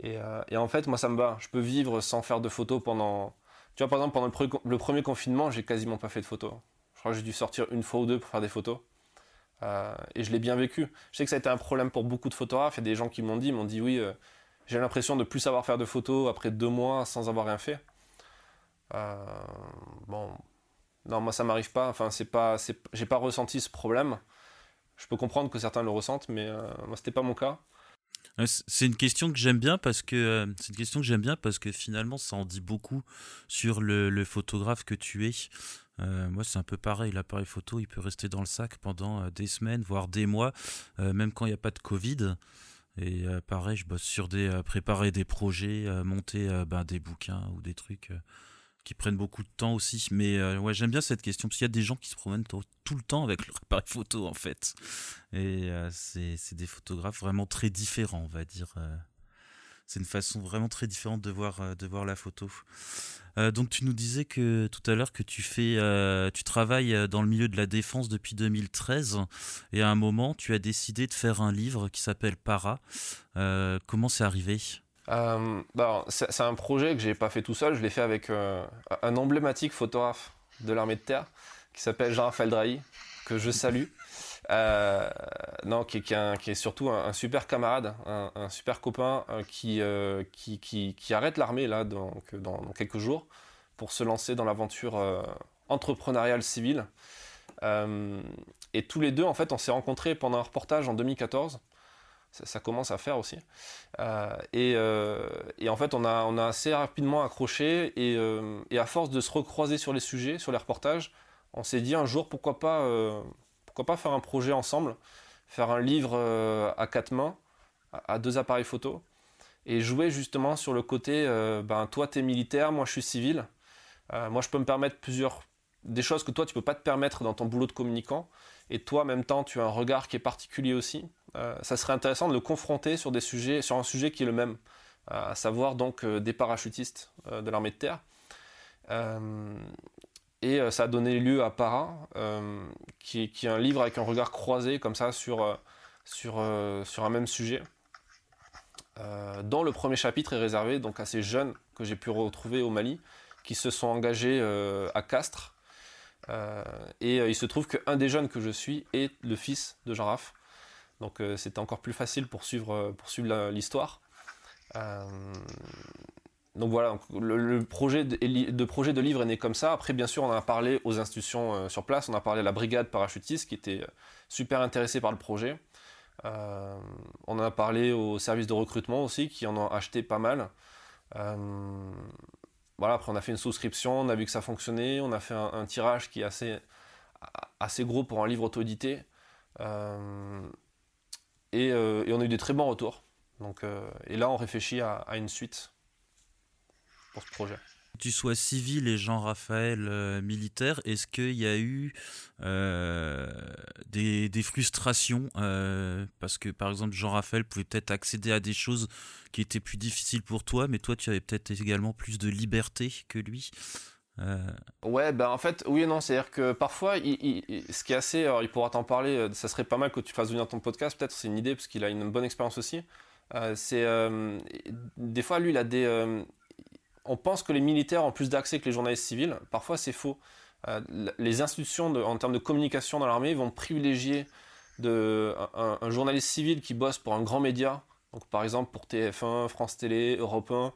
Et, euh, et en fait, moi, ça me va. Je peux vivre sans faire de photos pendant... Tu vois, par exemple, pendant le, pre le premier confinement, j'ai quasiment pas fait de photos. Je crois que j'ai dû sortir une fois ou deux pour faire des photos. Euh, et je l'ai bien vécu. Je sais que ça a été un problème pour beaucoup de photographes. Il y a des gens qui m'ont dit, m'ont dit oui, j'ai l'impression de plus savoir faire de photos après deux mois sans avoir rien fait. Euh, bon, non, moi ça m'arrive pas. Enfin, c'est pas, j'ai pas ressenti ce problème. Je peux comprendre que certains le ressentent, mais moi c'était pas mon cas. C'est une question que j'aime bien parce que c'est une question que j'aime bien parce que finalement ça en dit beaucoup sur le, photographe que tu es. Euh, moi, c'est un peu pareil. L'appareil photo, il peut rester dans le sac pendant euh, des semaines, voire des mois, euh, même quand il n'y a pas de Covid. Et pareil, je bosse sur des préparer des projets, monter ben, des bouquins ou des trucs qui prennent beaucoup de temps aussi. Mais ouais, j'aime bien cette question parce qu'il y a des gens qui se promènent tout, le temps avec leur appareil photo en fait. Et c'est des photographes vraiment très différents, on va dire. c'est une façon vraiment très différente de voir, de voir la photo. Euh, donc tu nous disais que tout à l'heure que tu fais, euh, tu travailles euh, dans le milieu de la défense depuis 2013 et à un moment tu as décidé de faire un livre qui s'appelle Para. comment c'est arrivé? Bah, c'est un projet que j'ai pas fait tout seul, je l'ai fait avec un emblématique photographe de l'armée de terre qui s'appelle Jean-Raphaël Drahi, que je salue. Euh, non, qui, est surtout un, super camarade, un, super copain euh, euh, qui, qui, arrête l'armée là dans, quelques jours pour se lancer dans l'aventure entrepreneuriale civile. et tous les deux, en fait, on s'est rencontrés pendant un reportage en 2014. Ça, commence à faire aussi. Et, et, en fait, on a, assez rapidement accroché et, et, à force de se recroiser sur les sujets, sur les reportages, on s'est dit un jour pourquoi pas pourquoi pas faire un projet ensemble, faire un livre euh, à quatre mains, à deux appareils photo, et jouer justement sur le côté, euh, ben toi tu es militaire, moi je suis civil, euh, moi je peux me permettre plusieurs des choses que toi tu peux pas te permettre dans ton boulot de communicant, et toi en même temps tu as un regard qui est particulier aussi. Ça serait intéressant de le confronter sur des sujets, sur un sujet qui est le même, à savoir donc des parachutistes de l'armée de terre. Et euh, ça a donné lieu à Para, euh, qui, est un livre avec un regard croisé comme ça euh, sur un même sujet. dont le premier chapitre est réservé donc à ces jeunes que j'ai pu retrouver au Mali, qui se sont engagés à Castres. et il se trouve qu'un des jeunes que je suis est le fils de Jean Raff. Donc c'était encore plus facile pour suivre, pour suivre l'histoire donc voilà, le, projet de, projet de livre est né comme ça. Après, bien sûr, on a parlé aux institutions euh, sur place. On a parlé à la brigade parachutiste qui était euh, super intéressée par le projet. Euh, on en a parlé aux services de recrutement aussi qui en ont acheté pas mal. voilà, après on a fait une souscription, on a vu que ça fonctionnait, on a fait un, tirage qui est assez, assez gros pour un livre auto-édité. Et, on a eu des très bons retours. Donc, et là, on réfléchit à une suite ce projet. Tu sois civil et Jean-Raphaël euh, militaire, est-ce qu'il y a eu euh, des, frustrations euh, Parce que par exemple, Jean-Raphaël pouvait peut-être accéder à des choses qui étaient plus difficiles pour toi, mais toi tu avais peut-être également plus de liberté que lui. Ouais, ben en fait, oui et non, c'est-à-dire que parfois, ce qui est assez, alors il pourra t'en parler, ça serait pas mal que tu fasses venir ton podcast, peut-être c'est une idée, parce qu'il a une bonne expérience aussi. c'est des fois, lui, il a des on pense que les militaires ont plus d'accès que les journalistes civils. Parfois, c'est faux. Euh, les institutions, en termes de communication dans l'armée, vont privilégier un, journaliste civil qui bosse pour un grand média, donc par exemple pour TF1, France Télé, Europe 1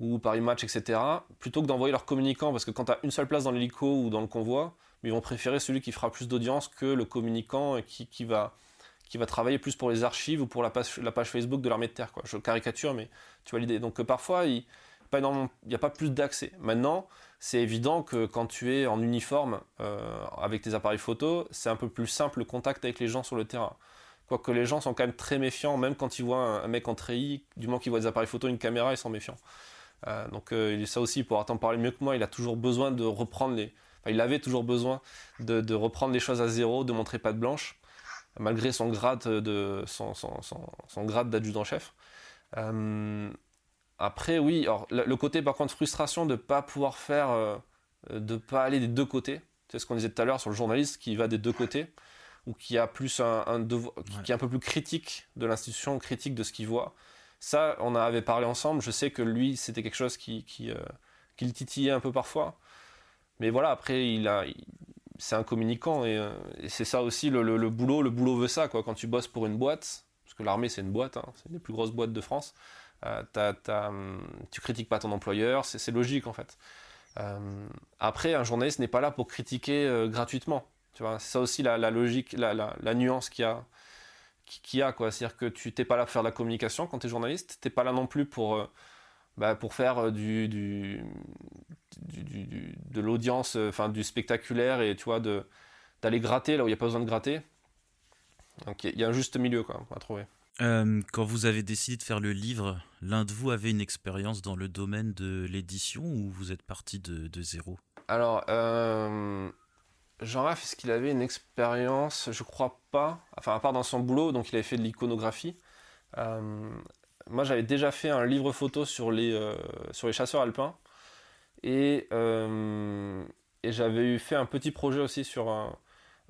ou Paris Match, etc., plutôt que d'envoyer leurs communicants, parce que quand tu as une seule place dans l'hélico ou dans le convoi, ils vont préférer celui qui fera plus d'audience que le communicant qui, va, qui va travailler plus pour les archives ou pour la page, Facebook de l'armée de terre. Quoi. Je caricature, mais tu vois l'idée. Donc euh, parfois, il n'y a pas plus d'accès. Maintenant, c'est évident que quand tu es en uniforme euh, avec tes appareils photo, c'est un peu plus simple le contact avec les gens sur le terrain. Quoique les gens sont quand même très méfiants, même quand ils voient un, mec en treillis, du moment qu'ils voient des appareils photo, une caméra, ils sont méfiants. Euh, donc euh, ça aussi, pour t'en parler mieux que moi, il a toujours besoin de reprendre les... Enfin, il avait toujours besoin de, reprendre les choses à zéro, de montrer pas de blanche, malgré son grade de son, son grade d'adjudant-chef. Après, oui, alors, le côté par contre frustration de ne pas pouvoir faire euh, de pas aller des deux côtés. C'est ce qu'on disait tout à l'heure sur le journaliste qui va des deux côtés ou qui a plus un, qui, est un peu plus critique de l'institution, critique de ce qu'il voit. Ça, on en avait parlé ensemble. Je sais que lui, c'était quelque chose qui, qui, le titillait un peu parfois. Mais voilà, après, il c'est un communicant et, c'est ça aussi le, boulot. Le boulot veut ça, quoi. Quand tu bosses pour une boîte, parce que l'armée c'est une boîte, hein, c'est une des plus grosses boîtes de France. Euh, hum, tu critiques pas ton employeur, c'est logique en fait. Euh, après, un journaliste n'est pas là pour critiquer euh, gratuitement. Tu c'est ça aussi la, logique, la, la, nuance qu'il y a. Qui, a quoi, c'est-à-dire que tu t'es pas là pour faire de la communication quand tu es journaliste, t'es pas là non plus pour bah, pour faire du, du, du, de l'audience, enfin du spectaculaire et tu vois de d'aller gratter là où il n'y a pas besoin de gratter. Donc il y, a un juste milieu quoi à trouver. Euh, quand vous avez décidé de faire le livre, l'un de vous avait une expérience dans le domaine de l'édition ou vous êtes parti de, de zéro? Alors, euh, Jean-Raph, est-ce qu'il avait une expérience Je crois pas. Enfin, à part dans son boulot, donc il avait fait de l'iconographie. Euh, moi, j'avais déjà fait un livre photo sur les, euh, sur les chasseurs alpins. Et, et j'avais fait un petit projet aussi sur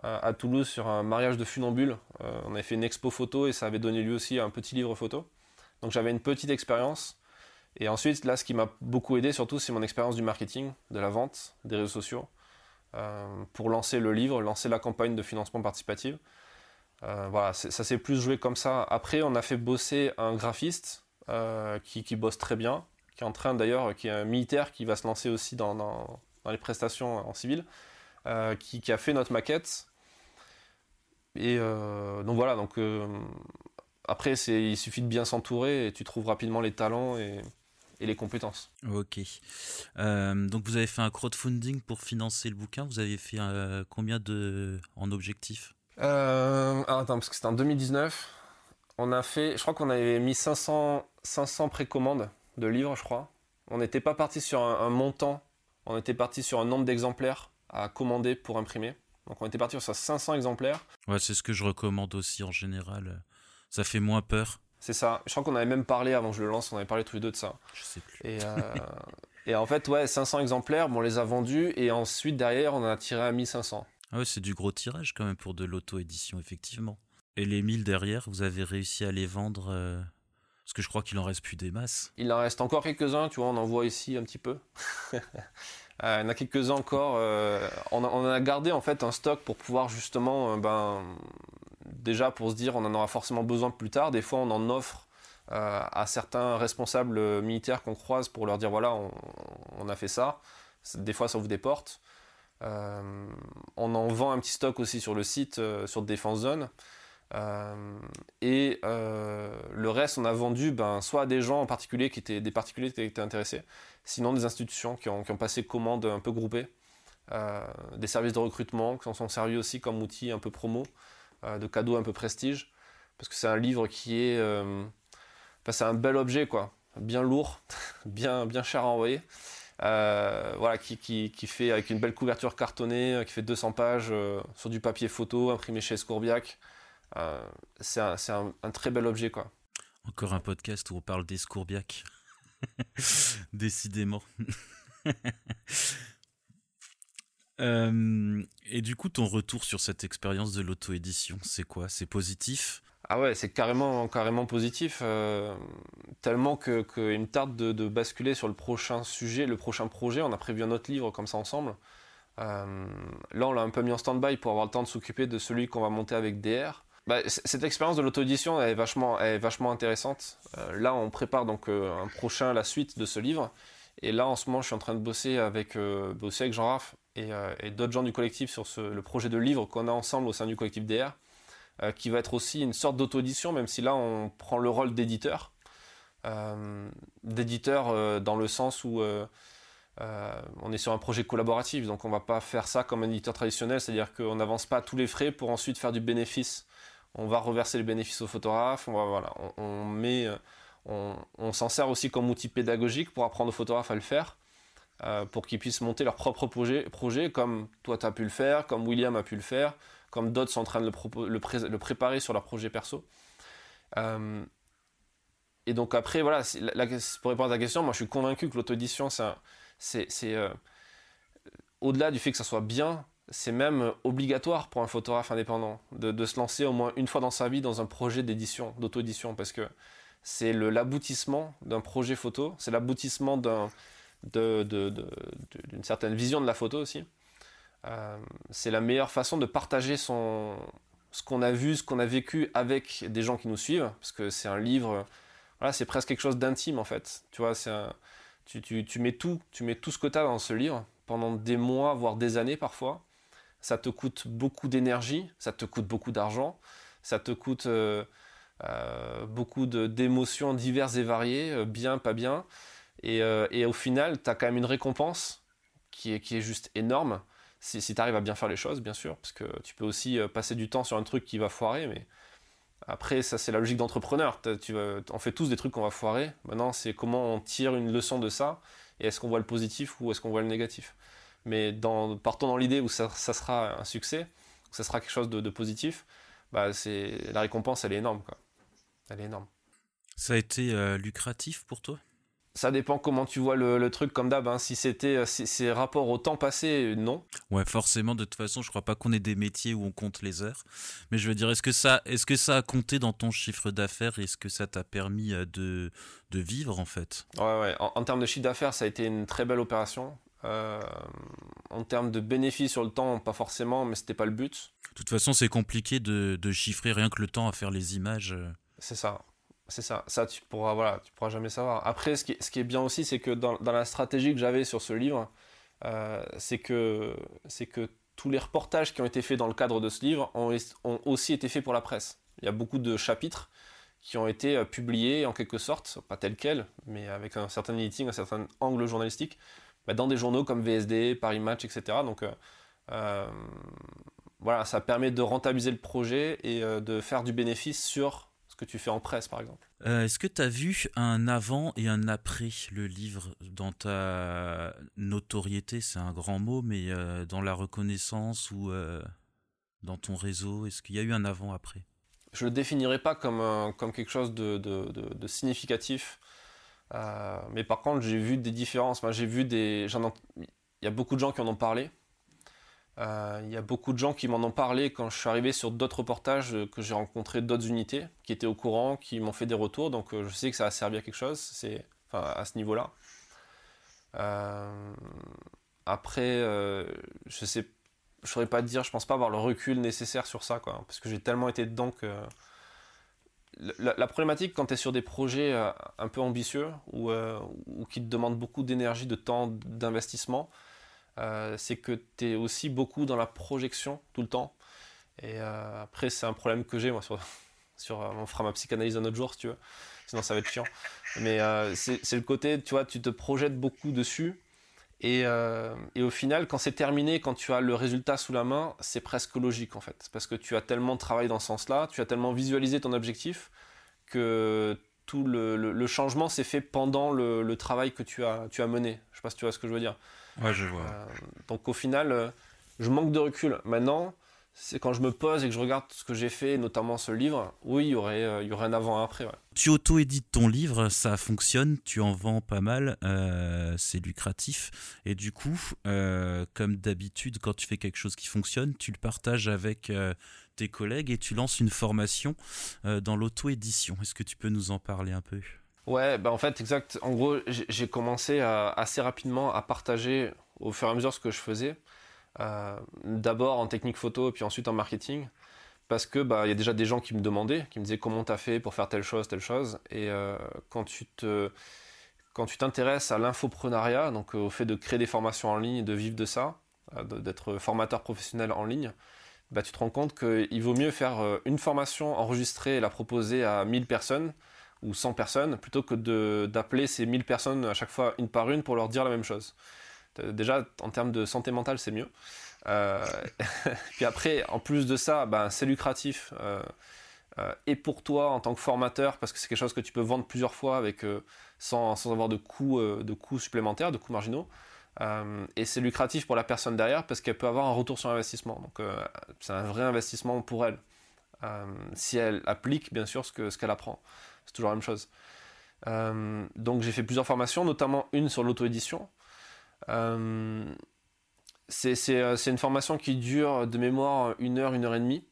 à Toulouse sur un mariage de funambule. Euh, on avait fait une expo photo et ça avait donné lieu aussi un petit livre photo. Donc j'avais une petite expérience. Et ensuite, là, ce qui m'a beaucoup aidé surtout, c'est mon expérience du marketing, de la vente, des réseaux sociaux, euh, pour lancer le livre, lancer la campagne de financement participatif. Euh, voilà, ça s'est plus joué comme ça. Après, on a fait bosser un graphiste qui, bosse très bien, qui est en train d'ailleurs, qui est un militaire qui va se lancer aussi dans, les prestations en civil, qui, a fait notre maquette et euh, donc voilà, donc euh, après il suffit de bien s'entourer et tu trouves rapidement les talents et, les compétences. Ok. Euh, donc vous avez fait un crowdfunding pour financer le bouquin. Vous avez fait combien de en objectif? Ah, Attends, parce que c'était en 2019. On a fait, je crois qu'on avait mis 500, 500 précommandes de livres, je crois. On n'était pas parti sur un, montant, on était parti sur un nombre d'exemplaires à commander pour imprimer. Donc on était parti sur 500 exemplaires. Ouais, c'est ce que je recommande aussi en général. Ça fait moins peur. C'est ça. Je crois qu'on avait même parlé avant que je le lance, on avait parlé tous les deux de ça. Je sais plus. Et, euh, et en fait, ouais, 500 exemplaires, bon, on les a vendus et ensuite derrière, on en a tiré à 1500. Ah ouais, c'est du gros tirage quand même pour de l'auto-édition, effectivement. Et les 1000 derrière, vous avez réussi à les vendre euh, Parce que je crois qu'il en reste plus des masses. Il en reste encore quelques-uns, tu vois, on en voit ici un petit peu. Euh, il y en a quelques-uns encore. Euh, on, a, gardé en fait un stock pour pouvoir justement, euh, ben, déjà pour se dire on en aura forcément besoin plus tard. Des fois on en offre à certains responsables militaires qu'on croise pour leur dire voilà on, a fait ça. Des fois ça ouvre des portes. on en vend un petit stock aussi sur le site sur Défense Zone. Euh, et euh, le reste, on a vendu ben, soit à des gens en particulier qui étaient des particuliers qui étaient intéressés, sinon des institutions qui ont, passé commande un peu groupées, euh, des services de recrutement qui s'en sont servis aussi comme outil un peu promo, de cadeaux un peu prestige, parce que c'est un livre qui est, c'est un bel objet quoi, bien lourd, bien bien cher à envoyer. voilà, qui, qui, qui, fait avec une belle couverture cartonnée, qui fait 200 pages sur du papier photo imprimé chez Scourbiac. Euh, c'est un, très bel objet, quoi. Encore un podcast où on parle des Scourbiac. Décidément. Euh, et du coup, ton retour sur cette expérience de l'auto-édition, c'est quoi? C'est positif? Ah ouais, c'est carrément, carrément positif. Euh, tellement qu'il que me tarde de, basculer sur le prochain sujet, le prochain projet. On a prévu un autre livre comme ça ensemble. là, on l'a un peu mis en stand-by pour avoir le temps de s'occuper de celui qu'on va monter avec DR. Bah, cette expérience de l'auto-édition est vachement, est vachement intéressante. Euh, là, on prépare donc euh, un prochain, la suite de ce livre. Et là, en ce moment, je suis en train de bosser avec, euh, bosser avec Jean-Raph et, et d'autres gens du collectif sur le projet de livre qu'on a ensemble au sein du collectif DR, qui va être aussi une sorte d'auto-édition, même si là, on prend le rôle d'éditeur. d'éditeur dans le sens où on est sur un projet collaboratif, donc on ne va pas faire ça comme un éditeur traditionnel, c'est-à-dire qu'on n'avance pas tous les frais pour ensuite faire du bénéfice on va reverser les bénéfices aux photographes, on, voilà, on, met, euh, on, s'en sert aussi comme outil pédagogique pour apprendre aux photographes à le faire, euh, pour qu'ils puissent monter leur propre projet, projet comme toi tu as pu le faire, comme William a pu le faire, comme d'autres sont en train de le, préparer sur leur projet perso. Euh, et donc après, voilà, pour répondre à ta question, moi je suis convaincu que l'auto-édition, c'est au-delà du fait que ça soit bien, c'est même obligatoire pour un photographe indépendant de, se lancer au moins une fois dans sa vie dans un projet d'édition, d'auto-édition, parce que c'est l'aboutissement d'un projet photo, c'est l'aboutissement d'une certaine vision de la photo aussi. Euh, c'est la meilleure façon de partager son, ce qu'on a vu, ce qu'on a vécu avec des gens qui nous suivent, parce que c'est un livre, voilà, c'est presque quelque chose d'intime en fait. Tu vois, c'est tu, tu, mets tout, tu mets tout ce que tu as dans ce livre pendant des mois, voire des années parfois. Ça te coûte beaucoup d'énergie, ça te coûte beaucoup d'argent, ça te coûte euh, euh, beaucoup d'émotions diverses et variées, euh, bien, pas bien. Et, et au final, tu as quand même une récompense qui est, juste énorme si, si tu arrives à bien faire les choses, bien sûr, parce que tu peux aussi passer du temps sur un truc qui va foirer, mais après, ça c'est la logique d'entrepreneur. On fait tous des trucs qu'on va foirer. Maintenant, c'est comment on tire une leçon de ça, et est-ce qu'on voit le positif ou est-ce qu'on voit le négatif. Mais dans, partons dans l'idée où ça, sera un succès, où ça sera quelque chose de, positif, bah la récompense, elle est énorme. Quoi. Elle est énorme. Ça a été euh, lucratif pour toi? Ça dépend comment tu vois le, truc comme d'hab. Hein. Si c'était ces rapports au temps passé, non. Ouais, forcément. De toute façon, je crois pas qu'on ait des métiers où on compte les heures. Mais je veux dire, est-ce que ça, est-ce que ça a compté dans ton chiffre d'affaires Est-ce que ça t'a permis euh, de, de vivre en fait? Ouais, ouais. En, termes de chiffre d'affaires, ça a été une très belle opération. Euh, en termes de bénéfices sur le temps, pas forcément, mais c'était pas le but. De toute façon, c'est compliqué de, de chiffrer rien que le temps à faire les images. Euh. C'est ça. C'est ça, ça tu pourras, voilà, tu pourras jamais savoir. Après, ce qui, ce qui est bien aussi, c'est que dans, dans, la stratégie que j'avais sur ce livre, euh, c'est que, que tous les reportages qui ont été faits dans le cadre de ce livre ont, ont, aussi été faits pour la presse. Il y a beaucoup de chapitres qui ont été euh, publiés en quelque sorte, pas tel quel, mais avec un certain editing, un certain angle journalistique, bah, dans des journaux comme VSD, Paris Match, etc. Donc euh, voilà, ça permet de rentabiliser le projet et de faire du bénéfice sur que tu fais en presse, par exemple. Euh, est-ce que tu as vu un avant et un après le livre dans ta notoriété? C'est un grand mot, mais euh, dans la reconnaissance ou euh, dans ton réseau, est-ce qu'il y a eu un avant-après Je ne le définirais pas comme, comme quelque chose de, de, de, significatif. mais par contre, j'ai vu des différences. Moi, j'ai vu des. Il y a beaucoup de gens qui en ont parlé. Euh, il y a beaucoup de gens qui m'en ont parlé quand je suis arrivé sur d'autres reportages, euh, que j'ai rencontré d'autres unités qui étaient au courant, qui m'ont fait des retours. Donc euh, je sais que ça a servi à quelque chose, c'est à ce niveau-là. après, je sais, saurais pas dire, je pense pas avoir le recul nécessaire sur ça, quoi, parce que j'ai tellement été dedans que la, problématique quand tu es sur des projets un peu ambitieux ou, ou qui te demandent beaucoup d'énergie, de temps, d'investissement, euh, c'est que tu es aussi beaucoup dans la projection tout le temps. Et euh, après, c'est un problème que j'ai, moi, sur, sur, on fera ma psychanalyse un autre jour, si tu veux. Sinon, ça va être chiant. Mais euh, c'est le côté, tu vois, tu te projettes beaucoup dessus. Et, au final, quand c'est terminé, quand tu as le résultat sous la main, c'est presque logique, en fait. Parce que tu as tellement travaillé dans ce sens-là, tu as tellement visualisé ton objectif, que tout le, changement s'est fait pendant le, travail que tu as, tu as mené. Je sais pas si tu vois ce que je veux dire. Ouais, je vois. Euh, donc au final, euh, je manque de recul. Maintenant, c'est quand je me pose et que je regarde ce que j'ai fait, notamment ce livre, oui, il y aurait, euh, il y aurait un avant et un après. Tu auto-édites ton livre, ça fonctionne, tu en vends pas mal, c'est lucratif. Et du coup, comme d'habitude, quand tu fais quelque chose qui fonctionne, tu le partages avec tes collègues et tu lances une formation dans l'auto-édition. Est-ce que tu peux nous en parler un peu? Ouais, bah en fait, exact. En gros, j'ai commencé assez rapidement à partager au fur et à mesure ce que je faisais. Euh, d'abord en technique photo, puis ensuite en marketing. Parce que bah il y a déjà des gens qui me demandaient, qui me disaient comment tu as fait pour faire telle chose, telle chose? Et euh, quand tu te quand tu t'intéresses à l'infoprenariat, donc au fait de créer des formations en ligne et de vivre de ça, euh, d'être formateur professionnel en ligne, bah, tu te rends compte qu'il vaut mieux faire une formation enregistrée et la proposer à 1000 personnes ou 100 personnes plutôt que d'appeler ces 1000 personnes à chaque fois une par une pour leur dire la même chose. Déjà, en termes de santé mentale, c'est mieux. Euh, puis après, en plus de ça, ben, c'est lucratif. Euh, euh, et pour toi, en tant que formateur, parce que c'est quelque chose que tu peux vendre plusieurs fois avec, sans, sans, avoir de coûts, de coûts supplémentaires, de coûts marginaux. et c'est lucratif pour la personne derrière parce qu'elle peut avoir un retour sur investissement. Donc c'est un vrai investissement pour elle. Si elle applique bien sûr ce qu'elle apprend. C'est toujours la même chose. Euh, donc j'ai fait plusieurs formations, notamment une sur l'auto-édition. Euh, c'est une formation qui dure de mémoire une heure, une heure et demie.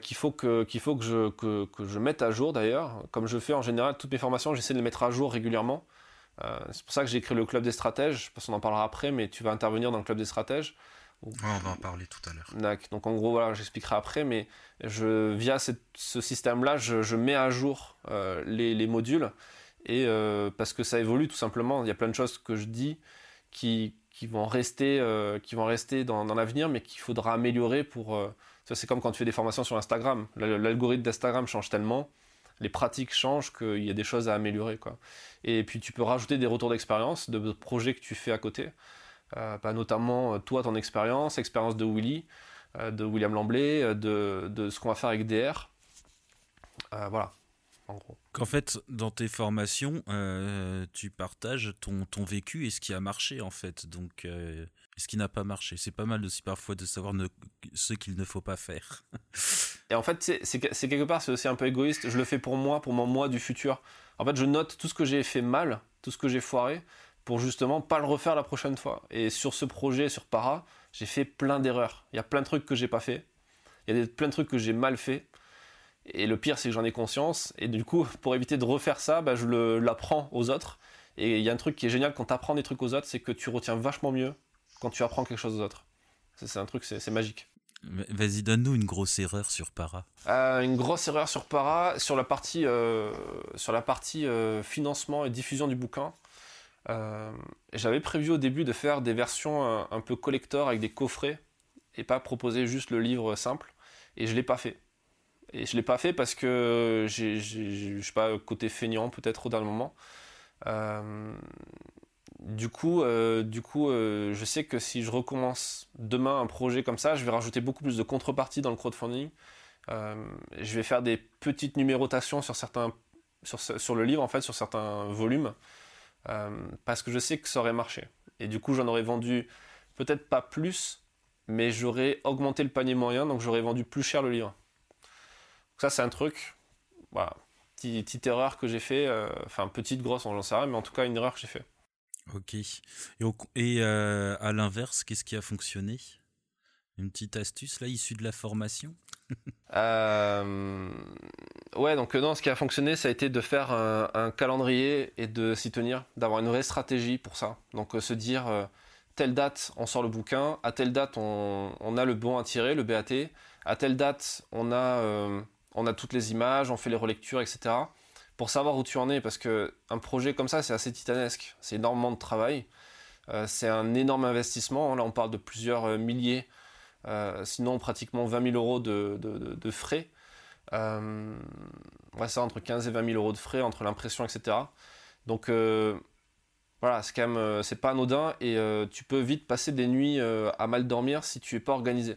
qu'il faut, que, je, que je mette à jour d'ailleurs. Comme je fais en général toutes mes formations, j'essaie de les mettre à jour régulièrement. c'est pour ça que j'ai créé le club des stratèges, parce qu'on en parlera après, mais tu vas intervenir dans le club des stratèges on va en parler tout à l'heure. Donc en gros, voilà, j'expliquerai après, mais je, via ce système-là, je, mets à jour euh, les, modules, et euh, parce que ça évolue tout simplement. Il y a plein de choses que je dis qui, qui vont rester, euh, qui vont rester dans, l'avenir, mais qu'il faudra améliorer pour... c'est comme quand tu fais des formations sur Instagram. L'algorithme d'Instagram change tellement, les pratiques changent qu'il y a des choses à améliorer. Quoi. Et puis tu peux rajouter des retours d'expérience de projets que tu fais à côté. Euh, bah, notamment euh, toi, ton expérience, expérience de Willy, euh, de William Lamblay, de, de ce qu'on va faire avec DR. voilà, en gros. Qu'en fait, dans tes formations, tu partages ton, ton vécu et ce qui a marché, en fait. Donc, et ce qui n'a pas marché. C'est pas mal aussi parfois de savoir ce qu'il ne faut pas faire. et en fait, c'est quelque part, c'est aussi un peu égoïste. Je le fais pour moi, pour mon moi du futur. En fait, je note tout ce que j'ai fait mal, tout ce que j'ai foiré, pour justement pas le refaire la prochaine fois. Et sur ce projet, sur Para, j'ai fait plein d'erreurs. Il y a plein de trucs que j'ai pas fait. Il y a des, plein de trucs que j'ai mal fait. Et le pire, c'est que j'en ai conscience. Et du coup, pour éviter de refaire ça, bah, je l'apprends aux autres. Et il y a un truc qui est génial quand tu apprends des trucs aux autres, c'est que tu retiens vachement mieux quand tu apprends quelque chose aux autres. C'est un truc, c'est magique. Vas-y, donne-nous une grosse erreur sur Para. Euh, une grosse erreur sur Para, sur la partie, euh, sur la partie euh, financement et diffusion du bouquin. Euh, j'avais prévu au début de faire des versions un, peu collector avec des coffrets et pas proposer juste le livre simple. Et je l'ai pas fait. Et je l'ai pas fait parce que j'ai, je sais pas, côté feignant peut-être dans le moment. Euh, du coup, euh, du coup je sais que si je recommence demain un projet comme ça, je vais rajouter beaucoup plus de contrepartie dans le crowdfunding. je vais faire des petites numérotations sur certains, sur le livre en fait, sur certains volumes. Euh, parce que je sais que ça aurait marché. Et du coup, j'en aurais vendu peut-être pas plus, mais j'aurais augmenté le panier moyen, donc j'aurais vendu plus cher le livre. Donc ça, c'est un truc, petite, erreur que j'ai fait, euh, enfin petite, grosse, on j'en sais rien, mais en tout cas une erreur que j'ai fait. Ok. Et, et euh, à l'inverse, qu'est-ce qui a fonctionné? Une petite astuce là, issue de la formation? euh, ouais, donc non, ce qui a fonctionné, ça a été de faire un, calendrier et de s'y tenir, d'avoir une vraie stratégie pour ça. Donc euh, se dire, euh, telle date, on sort le bouquin, à telle date, on, a le bon à tirer, le BAT, à telle date, on a, on a toutes les images, on fait les relectures, etc. Pour savoir où tu en es, parce que un projet comme ça, c'est assez titanesque, c'est énormément de travail, c'est un énorme investissement. Là, on parle de plusieurs milliers euh, sinon, pratiquement 20 000 euros de, de, frais. Euh, ouais, ça, entre 15 et 20 000 euros de frais, entre l'impression, etc. Donc, euh, voilà, c'est quand même, c'est pas anodin et tu peux vite passer des nuits à mal dormir si tu es pas organisé.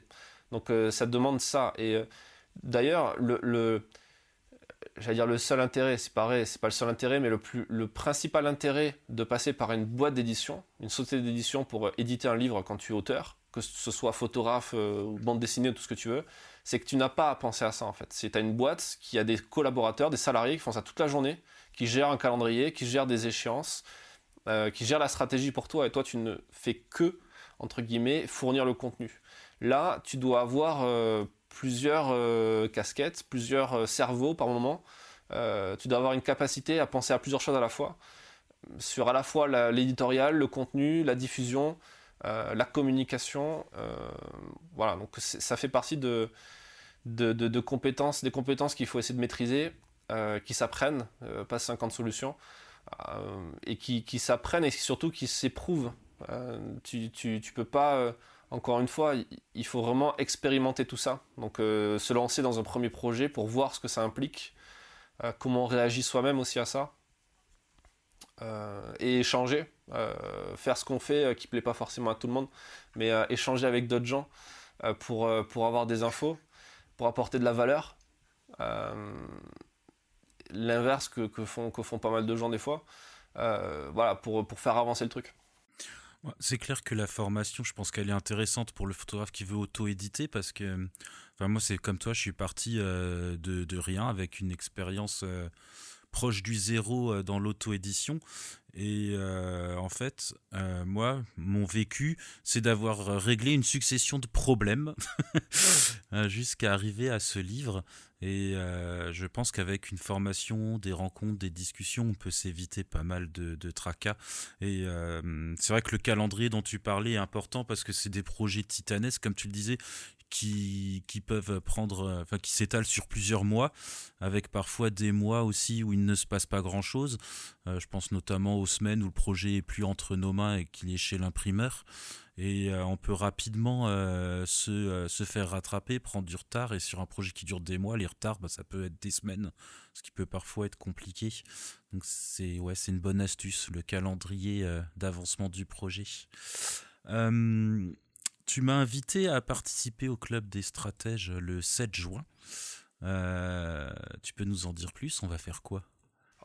Donc, ça demande ça. Et d'ailleurs, le, le j'allais dire le seul intérêt, c'est pareil, c'est pas le seul intérêt, mais le, plus, le principal intérêt de passer par une boîte d'édition, une société d'édition pour éditer un livre quand tu es auteur, que ce soit photographe euh, ou bande dessinée ou tout ce que tu veux, c'est que tu n'as pas à penser à ça en fait. C'est tu as une boîte qui a des collaborateurs, des salariés qui font ça toute la journée, qui gèrent un calendrier, qui gèrent des échéances, euh, qui gèrent la stratégie pour toi et toi tu ne fais que entre guillemets fournir le contenu. Là, tu dois avoir euh, plusieurs casquettes, plusieurs cerveaux par moment. tu dois avoir une capacité à penser à plusieurs choses à la fois sur à la fois l'éditorial, le contenu, la diffusion, euh, la communication, euh, voilà, donc ça fait partie de, de, compétences, des compétences qu'il faut essayer de maîtriser, euh, qui s'apprennent, pas 50 solutions, et qui, qui s'apprennent et surtout qui s'éprouvent. tu, tu, tu, peux pas, encore une fois, il faut vraiment expérimenter tout ça. Donc se lancer dans un premier projet pour voir ce que ça implique, comment on réagit soi-même aussi à ça. et échanger euh, faire ce qu'on fait euh, qui plaît pas forcément à tout le monde, mais euh, échanger avec d'autres gens pour, avoir des infos, pour apporter de la valeur. L'inverse que, font, pas mal de gens des fois, voilà, pour faire avancer le truc. C'est clair que la formation, je pense qu'elle est intéressante pour le photographe qui veut auto-éditer parce que, enfin, moi, c'est comme toi, je suis parti de, de, rien avec une expérience proche du zéro dans l'auto-édition. Et en fait, moi, mon vécu, c'est d'avoir réglé une succession de problèmes jusqu'à arriver à ce livre. Et je pense qu'avec une formation, des rencontres, des discussions, on peut s'éviter pas mal de, tracas. Et c'est vrai que le calendrier dont tu parlais est important parce que c'est des projets titanesques, comme tu le disais qui, peuvent prendre, euh, enfin qui s'étalent sur plusieurs mois, avec parfois des mois aussi où il ne se passe pas grand chose. Euh, je pense notamment aux semaines où le projet est plus entre nos mains et qu'il est chez l'imprimeur. Et euh, on peut rapidement se, se, faire rattraper, prendre du retard. Et sur un projet qui dure des mois, les retards, bah, ça peut être des semaines, ce qui peut parfois être compliqué. Donc c'est ouais, une bonne astuce, le calendrier d'avancement du projet. Tu m'as invité à participer au club des stratèges le 7 juin. Euh, tu peux nous en dire plus? On va faire quoi?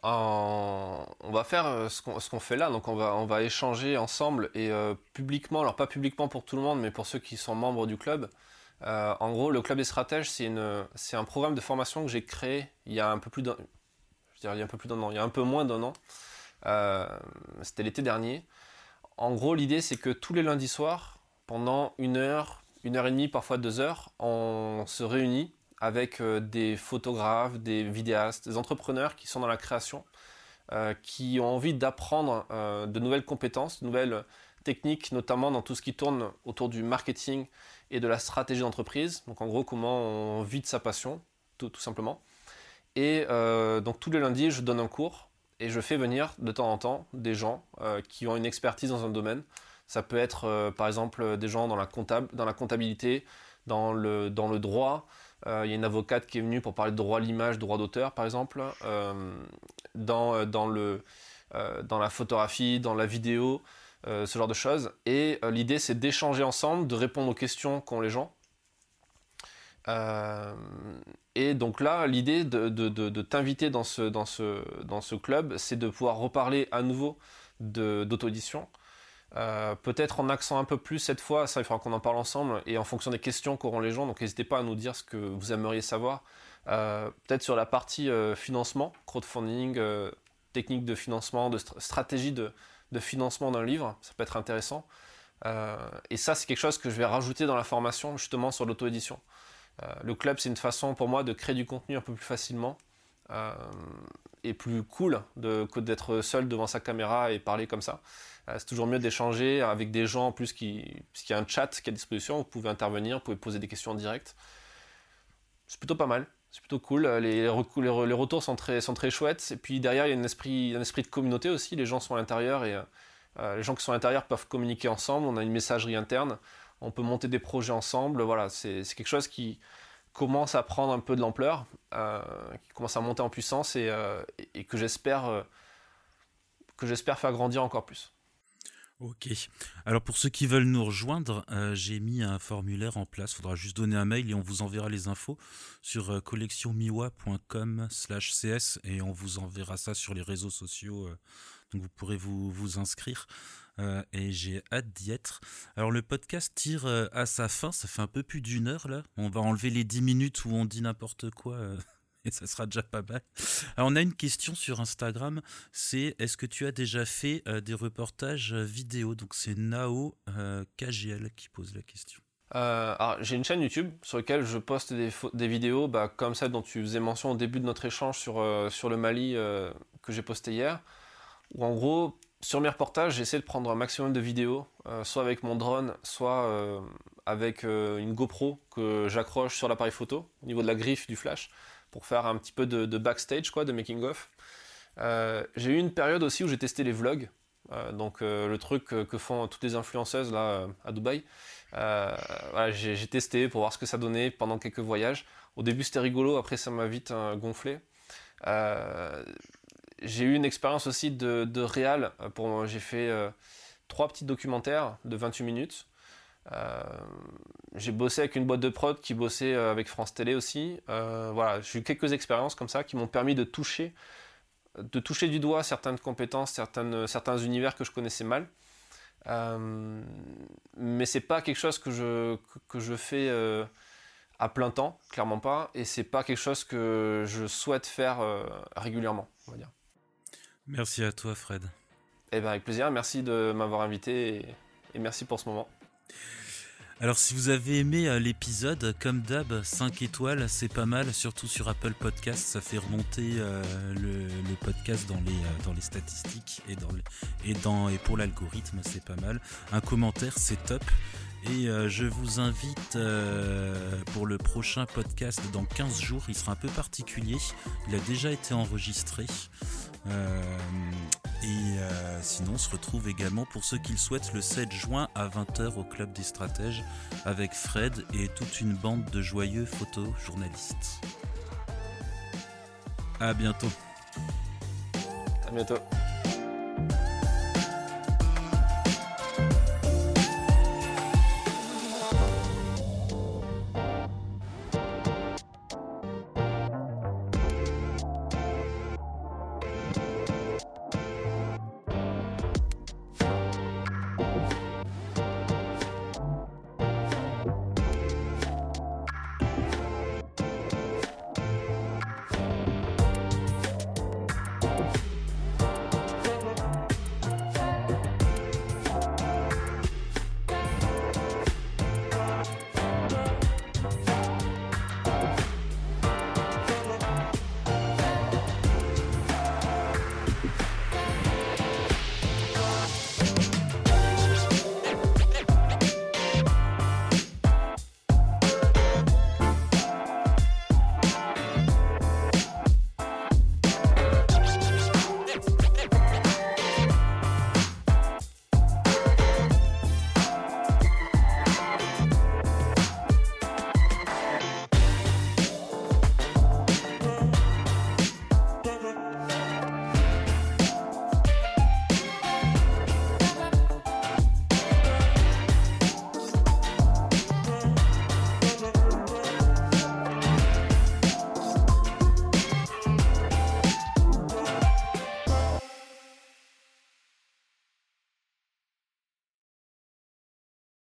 On va faire euh, ce qu'on fait là. Donc on va, échanger ensemble et euh, publiquement, alors pas publiquement pour tout le monde, mais pour ceux qui sont membres du club. en gros, le club des stratèges, c'est un programme de formation que j'ai créé il y a un peu plus d'un, y a un peu plus d'un an, il y a un peu moins d'un an. C'était l'été dernier. En gros, l'idée, c'est que tous les lundis soirs, pendant une heure, une heure et demie, parfois deux heures, on se réunit avec euh, des photographes, des vidéastes, des entrepreneurs qui sont dans la création, euh, qui ont envie d'apprendre euh, de nouvelles compétences, de nouvelles techniques, notamment dans tout ce qui tourne autour du marketing et de la stratégie d'entreprise. Donc en gros, comment on vit de sa passion, tout, simplement. Et donc tous les lundis, je donne un cours et je fais venir de temps en temps des gens qui ont une expertise dans un domaine. Ça peut être par exemple des gens dans la, comptable, dans la comptabilité, dans le, dans le droit. Euh, il y a une avocate qui est venue pour parler de droit à l'image, droit d'auteur par exemple. Euh, dans, dans, le, dans la photographie, dans la vidéo, ce genre de choses. Et l'idée c'est d'échanger ensemble, de répondre aux questions qu'ont les gens. et donc là, l'idée de, de, de, t'inviter dans ce, dans, ce, dans ce club, c'est de pouvoir reparler à nouveau d'auto-édition, euh, peut-être en accent un peu plus cette fois, ça il faudra qu'on en parle ensemble, et en fonction des questions qu'auront les gens, donc n'hésitez pas à nous dire ce que vous aimeriez savoir. Euh, peut-être sur la partie euh, financement, crowdfunding, technique de financement, de stratégie de, financement d'un livre, ça peut être intéressant. et ça c'est quelque chose que je vais rajouter dans la formation justement sur l'auto-édition. le club c'est une façon pour moi de créer du contenu un peu plus facilement et plus cool de, que d'être seul devant sa caméra et parler comme ça. Euh, c'est toujours mieux d'échanger avec des gens en plus qui, puisqu'il y a un chat qui est à disposition, vous pouvez intervenir, vous pouvez poser des questions en direct. C'est plutôt pas mal, c'est plutôt cool. Les, les, retours sont très, sont très chouettes. Et puis derrière, il y a un esprit, un esprit de communauté aussi. Les gens sont à l'intérieur et euh, les gens qui sont à l'intérieur peuvent communiquer ensemble. On a une messagerie interne. On peut monter des projets ensemble. Voilà, c'est quelque chose qui commence à prendre un peu de l'ampleur, euh, qui commence à monter en puissance et, et que j'espère que j'espère faire grandir encore plus. Ok. Alors pour ceux qui veulent nous rejoindre, euh, j'ai mis un formulaire en place. Il faudra juste donner un mail et on vous enverra les infos sur euh, collectionmiwa.com cs et on vous enverra ça sur les réseaux sociaux. Euh, donc vous pourrez vous, vous inscrire. et j'ai hâte d'y être. Alors le podcast tire à sa fin, ça fait un peu plus d'une heure là. On va enlever les 10 minutes où on dit n'importe quoi et ça sera déjà pas mal. Alors, on a une question sur Instagram, c'est est-ce que tu as déjà fait euh, des reportages euh, vidéo? Donc c'est Nao euh, KGL qui pose la question. j'ai une chaîne YouTube sur laquelle je poste des, des vidéos bah, comme celle dont tu faisais mention au début de notre échange sur, sur le Mali que j'ai posté hier, où en gros, sur mes reportages, j'essaie de prendre un maximum de vidéos, soit avec mon drone, soit avec une GoPro que j'accroche sur l'appareil photo, au niveau de la griffe du flash pour faire un petit peu de, backstage, quoi, de making of. Euh, j'ai eu une période aussi où j'ai testé les vlogs, euh, donc euh, le truc que font toutes les influenceuses là à Dubaï. j'ai testé pour voir ce que ça donnait pendant quelques voyages. Au début c'était rigolo, après ça m'a vite gonflé. j'ai eu une expérience aussi de, de réal. j'ai fait trois petits documentaires de 28 minutes. Euh, j'ai bossé avec une boîte de prod qui bossait euh, avec France Télé aussi. Euh, voilà, j'ai eu quelques expériences comme ça qui m'ont permis de toucher, de toucher du doigt certaines compétences, certaines, certains univers que je connaissais mal. Euh, mais c'est pas quelque chose que je, que, je fais à plein temps, clairement pas, et c'est pas quelque chose que je souhaite faire régulièrement. on va dire. Merci à toi, Fred. Eh ben, avec plaisir. Merci de m'avoir invité et merci pour ce moment. Alors si vous avez aimé euh, l'épisode, comme d'hab, 5 étoiles, c'est pas mal, surtout sur Apple Podcast, ça fait remonter euh, le, podcast dans les, euh, dans les statistiques et pour l'algorithme, c'est pas mal. Un commentaire, c'est top. Et je vous invite pour le prochain podcast dans 15 jours, il sera un peu particulier, il a déjà été enregistré. Euh, et euh, sinon, on se retrouve également pour ceux qui le souhaitent le 7 juin à 20h au Club des Stratèges avec Fred et toute une bande de joyeux photojournalistes. À bientôt. À bientôt.